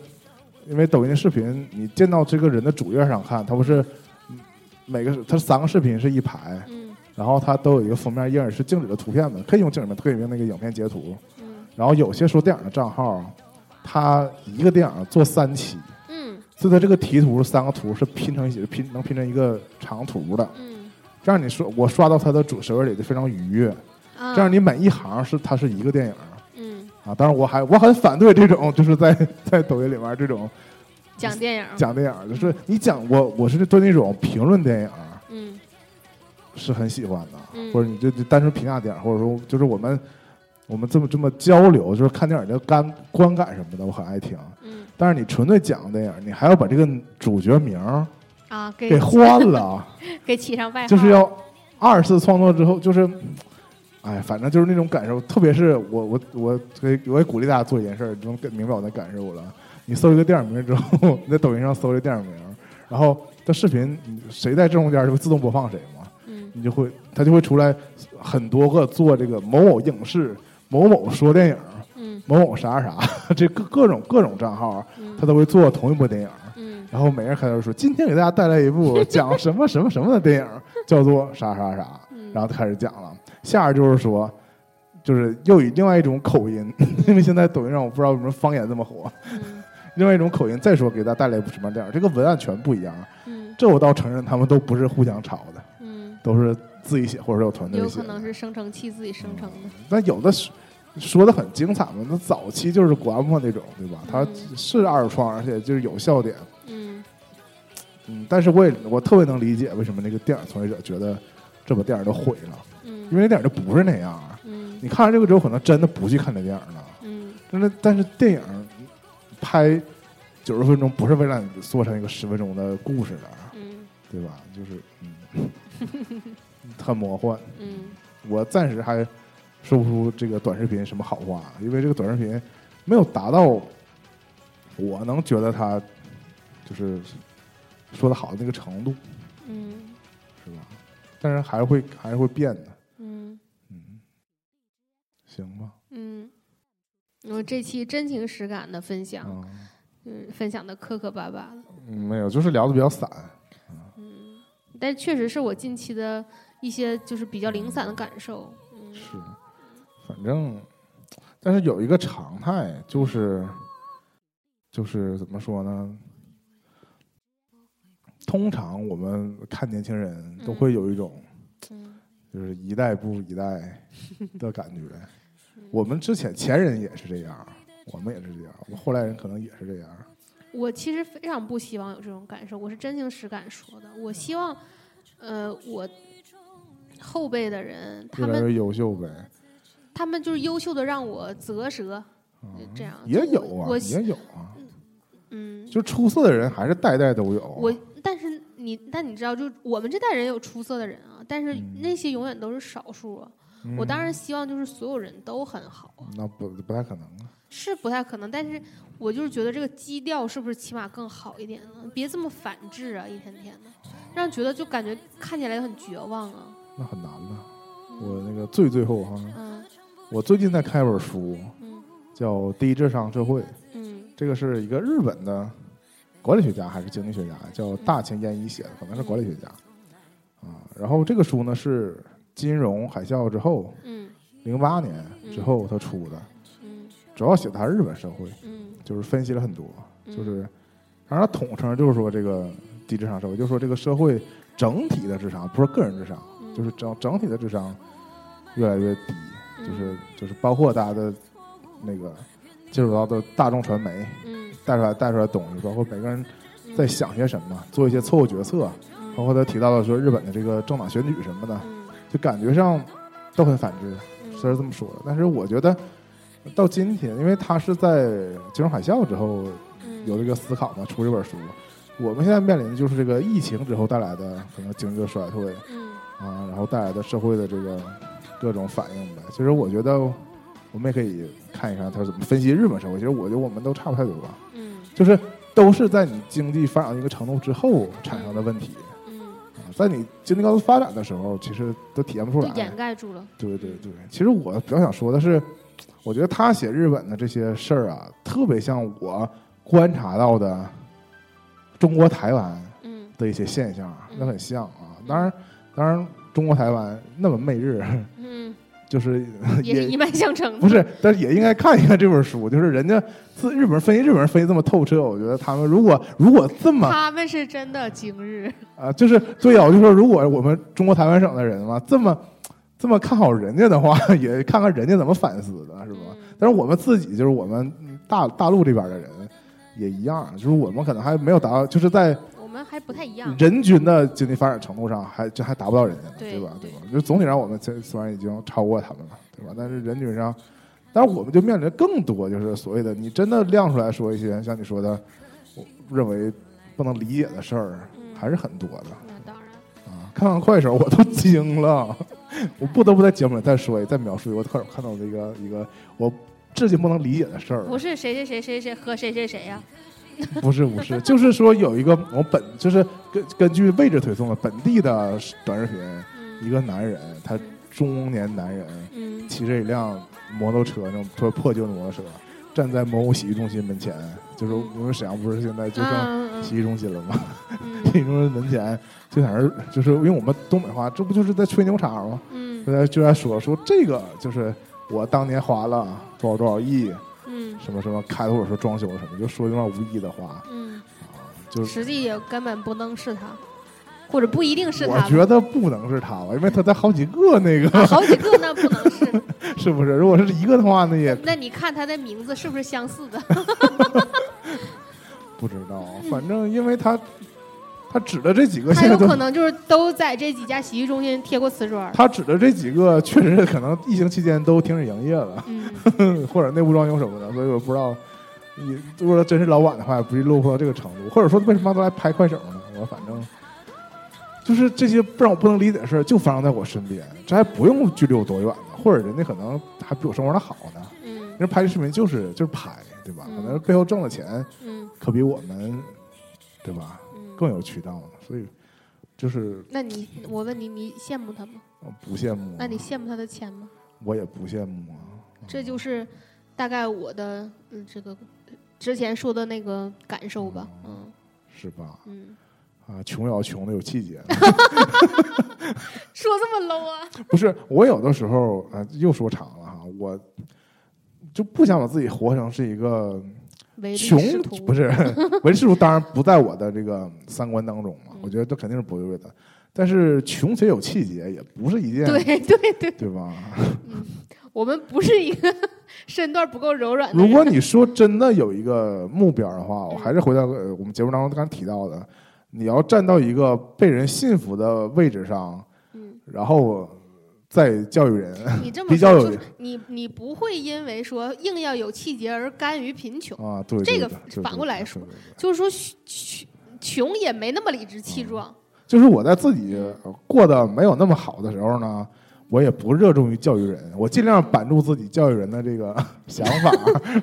因为抖音的视频，你见到这个人的主页上看，他不是嗯每个他三个视频是一排，嗯然后他都有一个封面页是静止的图片的，可以用静止的，可以用那个影片截图。嗯然后有些说电影的账号，他一个电影做三期，嗯所以它这个题图三个图是拼成一起，拼能拼成一个长图的。嗯。这样你说我刷到它的主首页里就非常愉悦，啊，这样你每一行是它是一个电影嗯。啊。当然我还我很反对这种 就是在 在抖音里面这种讲电影，讲电影，就是你讲我我是对那种评论电影嗯。是很喜欢的，嗯。或者你就就单纯评价电影，或者说就是我们我们这么这么交流，就是看电影的感观感什么的，我很爱听。嗯但是你纯粹讲电影，你还要把这个主角名儿啊，给给换了，给起上外号，就是要二次创作之后，就是，哎，反正就是那种感受。特别是我我我给我也鼓励大家做一件事儿，能更明白我的感受了。你搜一个电影名之后，你在抖音上搜这电影名，然后这视频谁在正中间就会自动播放谁嘛，嗯你就会它就会出来很多个做这个某某影视、某某说电影、嗯某某啥啥，这各各种各种账号，嗯他都会做同一部电影。嗯然后每人开头说：“今天给大家带来一部 讲什么什么什么的电影，叫做啥啥啥。”嗯然后他开始讲了。下边就是说，就是又以另外一种口音，因为现在抖音上我不知道为什么方言这么火，嗯另外一种口音再说给大家带来一部什么电影，这个文案全不一样。嗯这我倒承认，他们都不是互相抄的，嗯，都是自己写或者有团队写。有可能是生成器自己生成的。但有的说说的很精彩嘛，那早期就是管嘛那种，对吧？它嗯是二创，而且就是有笑点。嗯嗯，但是我也我特别能理解为什么那个电影从业者觉得这把电影都毁了，嗯，因为那电影就不是那样。嗯你看完这个之后，可能真的不去看这电影了。嗯真的，但是电影拍九十分钟不是为了你做成一个十分钟的故事的，嗯对吧？就是嗯，很魔幻。嗯我暂时还说不出这个短视频什么好话，因为这个短视频没有达到我能觉得它就是说的好的那个程度，嗯。是吧？但是还是会还是会变的，嗯。嗯，行吧，嗯。我这期真情实感的分享，啊、嗯，分享的磕磕巴巴的，嗯，没有，就是聊的比较散，嗯，但确实是我近期的一些就是比较零散的感受，嗯。是，反正，但是有一个常态，就是，就是怎么说呢？通常我们看年轻人都会有一种，嗯就是一代不如一代的感觉。我们之前前人也是这样，我们也是这样，我们后来人可能也是这样。我其实非常不希望有这种感受，我是真情实感说的。我希望，呃，我后辈的人，他们越来越优秀呗，他们就是优秀的让我啧舌，嗯这样也有啊，也有啊，嗯，就出色的人还是代代都有。我但是你但你知道，就我们这代人有出色的人啊，但是嗯那些永远都是少数啊。我当然希望就是所有人都很好啊，那不不太可能啊。是不太可能，但是我就是觉得这个基调是不是起码更好一点呢？别这么反制啊，一天天的，让人觉得就感觉看起来很绝望啊。那很难的。我那个最最后哈，嗯我最近在看一本书，嗯。叫《低智商社会》，嗯。这个是一个日本的管理学家还是经济学家，叫大前研一写的，可能是管理学家啊。然后这个书呢是金融海啸之后，嗯。零八年之后他出的，嗯。主要写的还是日本社会，嗯。就是分析了很多，嗯。就是，当然他统称就是说这个低智商社会，就是说这个社会整体的智商，不是个人智商，嗯。就是整整体的智商越来越低，就是就是包括大家的那个接触到的大众传媒嗯带出来带出来的东西，包括每个人嗯在想些什么，做一些错误决策，嗯包括他提到了说日本的这个政党选举什么的，嗯就感觉上都很反智，嗯虽然这么说的，但是我觉得到今天，因为他是在金融海啸之后嗯有这个思考嘛，出这本书。我们现在面临的就是这个疫情之后带来的可能经济的衰退嗯啊，然后带来的社会的这个各种反应呗。其实我觉得我们也可以看一看他怎么分析日本社会。其实我觉得我们都差不太多，嗯就是都是在你经济发展到一个程度之后产生的问题嗯，啊，在你经济高速发展的时候，其实都体现不出来。掩盖住了。对对对，其实我比较想说的是，我觉得他写日本的这些事儿啊，特别像我观察到的中国台湾嗯的一些现象，嗯那很像啊。当然，当然，中国台湾那么媚日，嗯，就是 也是一脉相承的。不是，但是也应该看一看这本书，就是人家自日本人分析日本人分析这么透彻，我觉得他们如果如果这么他们是真的精日。啊，就是对呀，我就说，如果我们中国台湾省的人嘛，这么这么看好人家的话，也看看人家怎么反思的，是吧？嗯但是我们自己就是我们大大陆这边的人也一样，就是我们可能还没有达到，就是在我们还不太一样。人均的经济发展程度上还这还达不到人家呢，对吧？对对吧？就总体上我们这虽然已经超过他们了，对吧？但是人均上，但是我们就面临更多，就是所谓的你真的亮出来说一些像你说的，我认为不能理解的事儿，嗯还是很多的。那当然。啊，看看快手我都惊了，我不得不在节目里再说一再描述一个我快手看到的一个一个我至今不能理解的事儿。不是谁谁谁谁谁和谁谁谁呀、不是不是，就是说有一个我本就是根根据位置推送的本地的短视频，一嗯个男人，他中年男人嗯。骑着一辆摩托车，那种特别破旧的摩托车，站在某洗浴中心门前，就是我们沈阳不是现在就剩嗯洗浴中心了吗？嗯。洗浴中心门前就在那儿，就是因为我们东北话，这不就是在吹牛叉吗？嗯。就在就在说说这个就是我当年花了多少多少亿，嗯什么什么开或者说装修什么，就说那种无意的话，嗯，就是实际也根本不能是他，或者不一定是他我。觉得不能是他吧，因为他在好几个那个，啊好几个那不能是。是不是？如果是一个的话，那也那你看他的名字是不是相似的？不知道。反正因为他他指的这几个他现在都有可能就是都在这几家洗浴中心贴过瓷砖。他指的这几个确实可能疫情期间都停止营业了，嗯，或者内部装修什么的，所以我不知道。你如果真是老板的话，也不会落魄到这个程度，或者说为什么都来拍快手呢？我反正就是这些不让我不能理解的事儿，就发生在我身边，这还不用距离有多远呢，或者人家可能还比我生活的好呢。嗯人拍这视频就是就是拍，对吧？嗯可能背后挣的钱嗯可比我们，对吧？嗯。更有渠道了，所以就是那你，我问你，你羡慕他吗？呃不羡慕啊。那你羡慕他的钱吗？我也不羡慕啊。这就是大概我的嗯这个之前说的那个感受吧。嗯是吧？嗯，啊，穷也要穷的有气节。说这么 low 啊？不是，我有的时候啊、又说长了哈，我就不想把自己活成是一个穷，不是唯利是图，当然不在我的这个三观当中嘛，嗯我觉得这肯定是不对的。但是穷且有气节，也不是一件对对对，对吧？我们不是一个 身段不够柔软的。如果你说真的有一个目标的话，我还是回到呃我们节目当中刚才提到的，你要站到一个被人信服的位置上，嗯，然后再教育人你这么比较有说就是你你不会因为说硬要有气节而甘于贫穷，啊，对这个反过来说就是说穷穷也没那么理直气壮。就是我在自己过得没有那么好的时候呢，我也不热衷于教育人，我尽量板住自己教育人的这个 想法。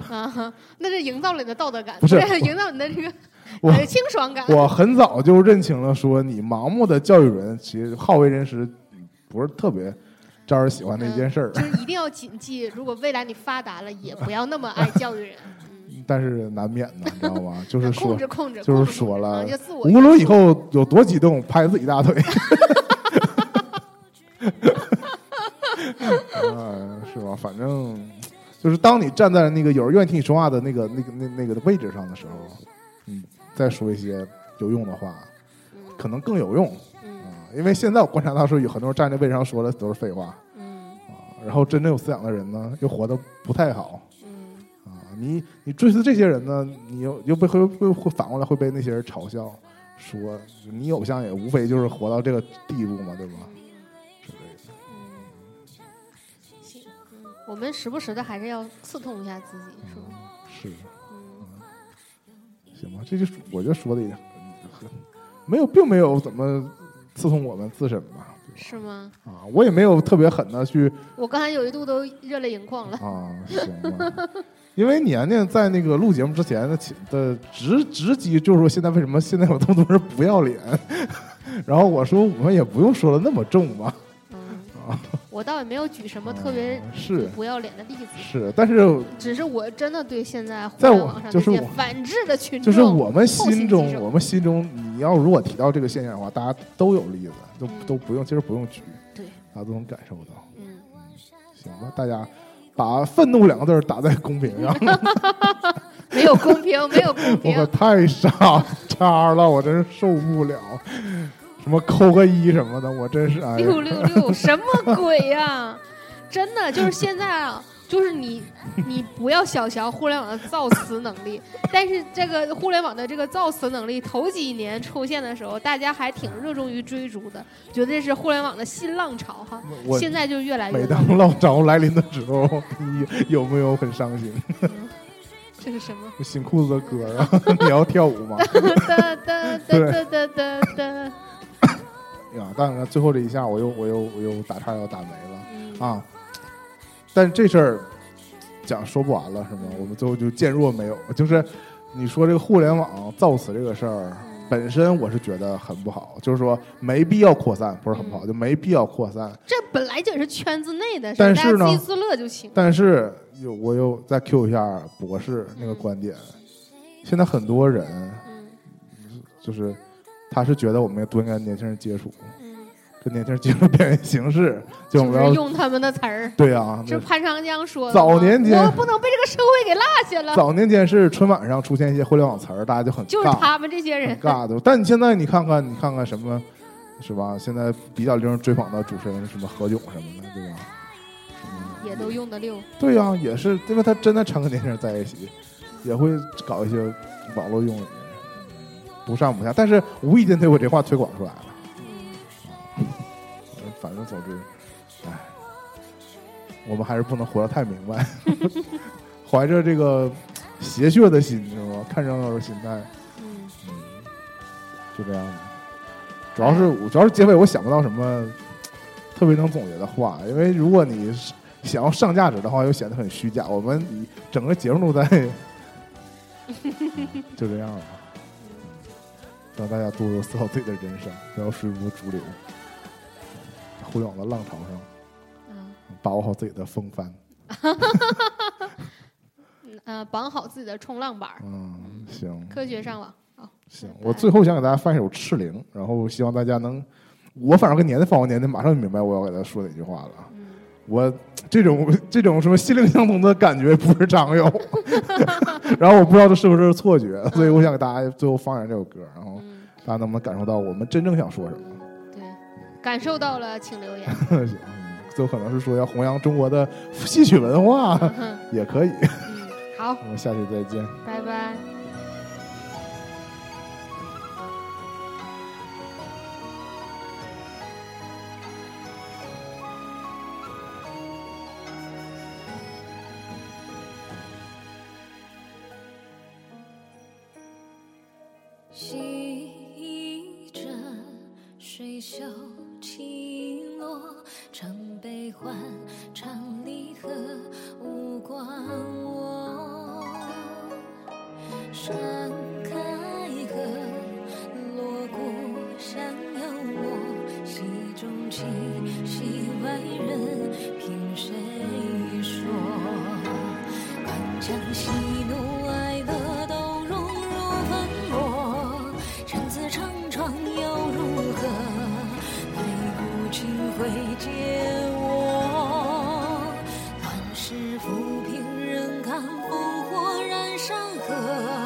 啊，那是营造了你的道德感，不是营造你的这个我呃清爽感。我很早就认清了，说你盲目的教育人，其实好为人师不是特别招人喜欢的一件事儿。就是一定要谨记，如果未来你发达了，也不要那么爱 教育人。嗯，但是难免的，你知道吗？就是说控，制控制，就是说了无论以后有多激动，拍自己大腿，啊，是吧？反正就是当你站在那个有人愿意听你说话的那个、那个、那那个的位置上的时候，嗯，再说一些有用的话，嗯可能更有用。因为现在我观察到说，有很多人站在位置上说的都是废话嗯啊，然后真正有思想的人呢，又活得不太好。嗯啊，你你追随这些人呢，你又又被会会会反过来会被那些人嘲笑，说你偶像也无非就是活到这个地步嘛，对吧？之类的。嗯，行，嗯，我们时不时的还是要刺痛一下自己，是吧？是，嗯行吧，这就是我就说的也很没有，并没有怎么刺痛我们自身吧，是吗？啊，我也没有特别狠的去我刚才有一度都热泪盈眶了。啊，行吧。因为年年在那个录节目之前的起的直直击，就是说现在为什么现在有这么多人不要脸？然后我说我们也不用说的那么重吧，嗯，我倒也没有举什么特别啊是。不要脸的例子，是，但是只是我真的对现在互在网上就是我这些反制的群众，就是我们心中我们心中，你要如果提到这个现象的话，大家都有例子，都嗯。都不用，其实不用举，对，大家都能感受到。嗯，行吧，大家把“愤怒”两个字打在公屏上，没有公平，没有公平我可，太傻叉了，我真是受不了。什么扣个一什么的，我真是哎，六六六，什么鬼呀、真的就是现在啊，就是你你不要小瞧互联网的造词能力，但是这个互联网的这个造词能力头几年出现的时候，大家还挺热衷于追逐的，觉得这是互联网的新浪潮哈。现在就越来越每当浪潮来临的时候，你有没有很伤心？这是什么？新裤子的歌啊，你要跳舞吗？哒哒哒哒哒哒哒。呀，当然了，最后这一下，我又我又我又打岔要打没了。嗯啊，但这事儿讲说不完了是吗？我们最后就渐弱没有，就是你说这个互联网造词这个事儿，嗯本身我是觉得很不好，就是说没必要扩散，不是很不好，嗯就没必要扩散。这本来就是圈子内的事儿，但是呢自娱自乐就行。但是又我又再 Q 一下博士那个观点，现在很多人嗯就是他是觉得我们多应该跟年轻人接触，嗯，跟年轻人接触表现形式，就我就们用他们的词儿。对啊，这潘长江说的早年间我不能被这个社会给落下了，早年间是春晚上出现一些互联网词儿，大家就很，就是他们这些人。尬的。但你现在你看看，你看看什么，是吧？现在比较令人追捧的主持人，什么何炅什么的，对吧？嗯，也都用的溜，对呀、也是，因为他真的常跟年轻人在一起，也会搞一些网络用语，不上不下，但是无意间他把这话推广出来了。嗯反正总之，哎，我们还是不能活得太明白，怀着这个邪血的心，知道吗？看热闹的心态，嗯，嗯，就这样吧。主要是，主要是结尾我想不到什么特别能总结的话，因为如果你想要上价值的话，又显得很虚假。我们整个节目都在，就这样吧。让大家多多思考自己的人生，不要随波逐流。互联网的浪潮上，嗯把握好自己的风帆。嗯呃，绑好自己的冲浪板，嗯，行科学上网。好，行我最后想给大家放一首《赤灵》，然后希望大家能，我反正跟年代放完年代，马上就明白我要给他说哪句话了。嗯，我这种这种什么心灵相通的感觉不是常有，然后我不知道这是不是错觉，所以我想给大家最后放一下这首歌，然后嗯，大家能不能感受到我们真正想说什么？对，感受到了，请留言。最后可能是说要弘扬中国的戏曲文化，嗯也可以。嗯，好，我们下期再见。拜拜。袖起落，唱悲欢，唱离合，无关我。山开合，锣鼓响有我，戏中情，戏外人，凭谁说？官腔喜山